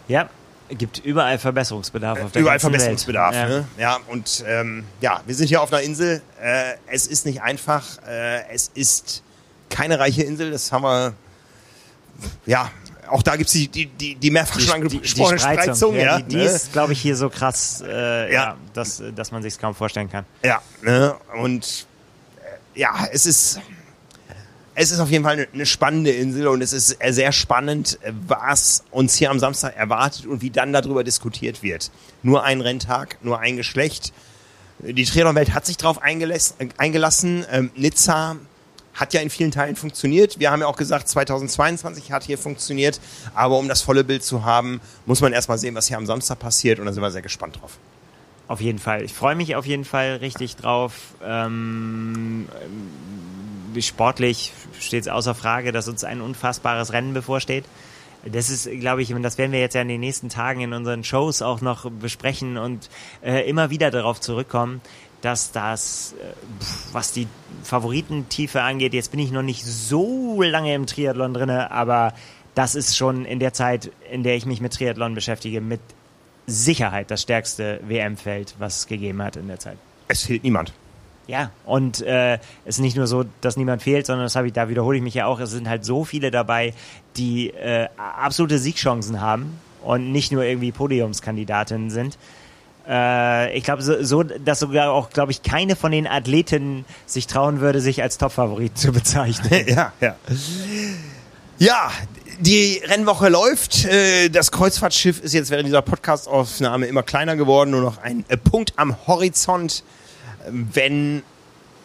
Ja, gibt überall Verbesserungsbedarf auf der Überall ganzen Verbesserungsbedarf. Welt. Ne? Ja, und ähm, ja, wir sind hier auf einer Insel. Äh, es ist nicht einfach. Äh, es ist keine reiche Insel. Das haben wir. Ja, auch da gibt's die, die, die, die mehrfach schon angesprochene Spreizung. ja, Ja, die, die ne? ist, glaube ich, hier so krass, äh, ja. Ja. dass, dass man sich kaum vorstellen kann. ja ne? und äh, ja, es ist. Es ist auf jeden Fall eine, spannende Insel und es ist äh, sehr spannend, äh, was uns hier am Samstag erwartet und wie dann darüber diskutiert wird. Nur ein Renntag, nur ein Geschlecht. Die Triathlon-Welt hat sich darauf eingelassen. Äh, eingelassen. Ähm, Nizza hat ja in vielen Teilen funktioniert. Wir haben ja auch gesagt, 2022 hat hier funktioniert. Aber um das volle Bild zu haben, muss man erstmal sehen, was hier am Samstag passiert. Und da sind wir sehr gespannt drauf. Auf jeden Fall. Ich freue mich auf jeden Fall richtig drauf. Ähm, sportlich steht es außer Frage, dass uns ein unfassbares Rennen bevorsteht. Das ist, glaube ich, und das werden wir jetzt ja in den nächsten Tagen in unseren Shows auch noch besprechen und äh, immer wieder darauf zurückkommen, dass das, äh, was die Favoritentiefe angeht, jetzt bin ich noch nicht so lange im Triathlon drinne, aber das ist schon in der Zeit, in der ich mich mit Triathlon beschäftige, mit Sicherheit das stärkste WM-Feld, was es gegeben hat in der Zeit. Es fehlt niemand. Ja, und äh, es ist nicht nur so, dass niemand fehlt, sondern das habe ich, da wiederhole ich mich ja auch, es sind halt so viele dabei, die äh, absolute Siegchancen haben und nicht nur irgendwie Podiumskandidatinnen sind. Äh, ich glaube, so, so, dass sogar auch, glaube ich, keine von den Athleten sich trauen würde, sich als Topfavorit zu bezeichnen. ja, ja. Ja, die Rennwoche läuft. Äh, Das Kreuzfahrtschiff ist jetzt während dieser Podcast-Aufnahme immer kleiner geworden. Nur noch ein äh, Punkt am Horizont. Wenn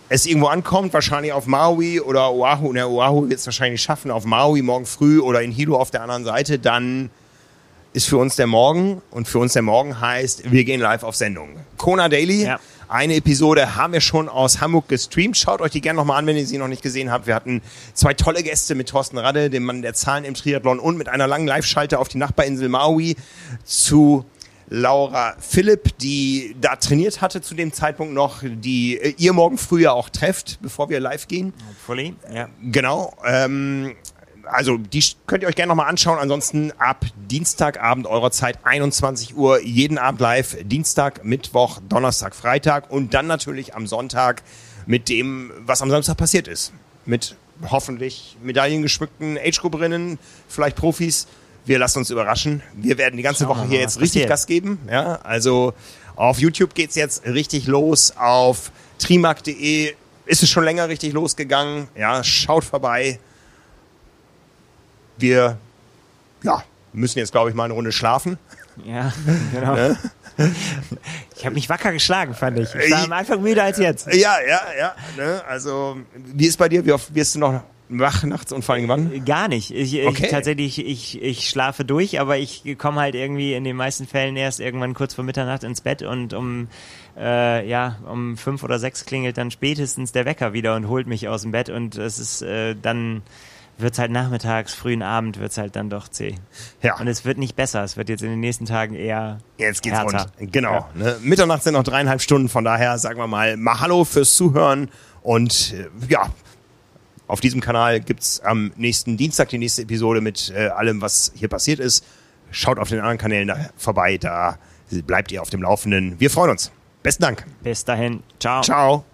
es irgendwo ankommt, wahrscheinlich auf Maui oder Oahu, und der Oahu wird es wahrscheinlich schaffen, auf Maui morgen früh oder in Hilo auf der anderen Seite, dann ist für uns der Morgen und für uns der Morgen heißt, wir gehen live auf Sendung. Kona Daily, Ja. eine Episode haben wir schon aus Hamburg gestreamt. Schaut euch die gerne nochmal an, wenn ihr sie noch nicht gesehen habt. Wir hatten zwei tolle Gäste mit Thorsten Radde, dem Mann der Zahlen im Triathlon und mit einer langen Live-Schalte auf die Nachbarinsel Maui zu Laura Philipp, die da trainiert hatte zu dem Zeitpunkt noch, die äh, ihr morgen früh ja auch trefft, bevor wir live gehen. Hopefully, ja. Genau. Ähm, also die könnt ihr euch gerne nochmal anschauen. Ansonsten ab Dienstagabend eurer Zeit, 21 Uhr, jeden Abend live. Dienstag, Mittwoch, Donnerstag, Freitag und dann natürlich am Sonntag mit dem, was am Samstag passiert ist. Mit hoffentlich medaillengeschmückten Age-Group-Rinnen, vielleicht Profis. Wir lassen uns überraschen. Wir werden die ganze Schauen Woche hier jetzt richtig passiert. Gas geben. Ja, also auf YouTube geht's jetzt richtig los. Auf trimark.de ist es schon länger richtig losgegangen. Ja, schaut vorbei. Wir ja, müssen jetzt, glaube ich, mal eine Runde schlafen. Ja, genau. Ich habe mich wacker geschlagen, fand ich. Ich war am Anfang müder als jetzt. Ja, ja, ja. Ne? Also, wie ist bei dir? Wie oft wirst du noch wach nachts und vor allem wann? Gar nicht. Ich, ich Okay. tatsächlich, ich, ich schlafe durch, aber ich komme halt irgendwie in den meisten Fällen erst irgendwann kurz vor Mitternacht ins Bett und um äh, ja um fünf oder sechs klingelt dann spätestens der Wecker wieder und holt mich aus dem Bett und es ist äh, dann wird's halt nachmittags, frühen Abend wird's halt dann doch zäh. Ja. Und es wird nicht besser. Es wird jetzt in den nächsten Tagen eher Jetzt geht's härter. rund. Genau. Ja. Ne? Mitternacht sind noch dreieinhalb Stunden, von daher sagen wir mal Mahalo fürs Zuhören und äh, ja, auf diesem Kanal gibt's am nächsten Dienstag die nächste Episode mit äh, allem, was hier passiert ist. Schaut auf den anderen Kanälen da vorbei, da bleibt ihr auf dem Laufenden. Wir freuen uns. Besten Dank. Bis dahin. Ciao. Ciao.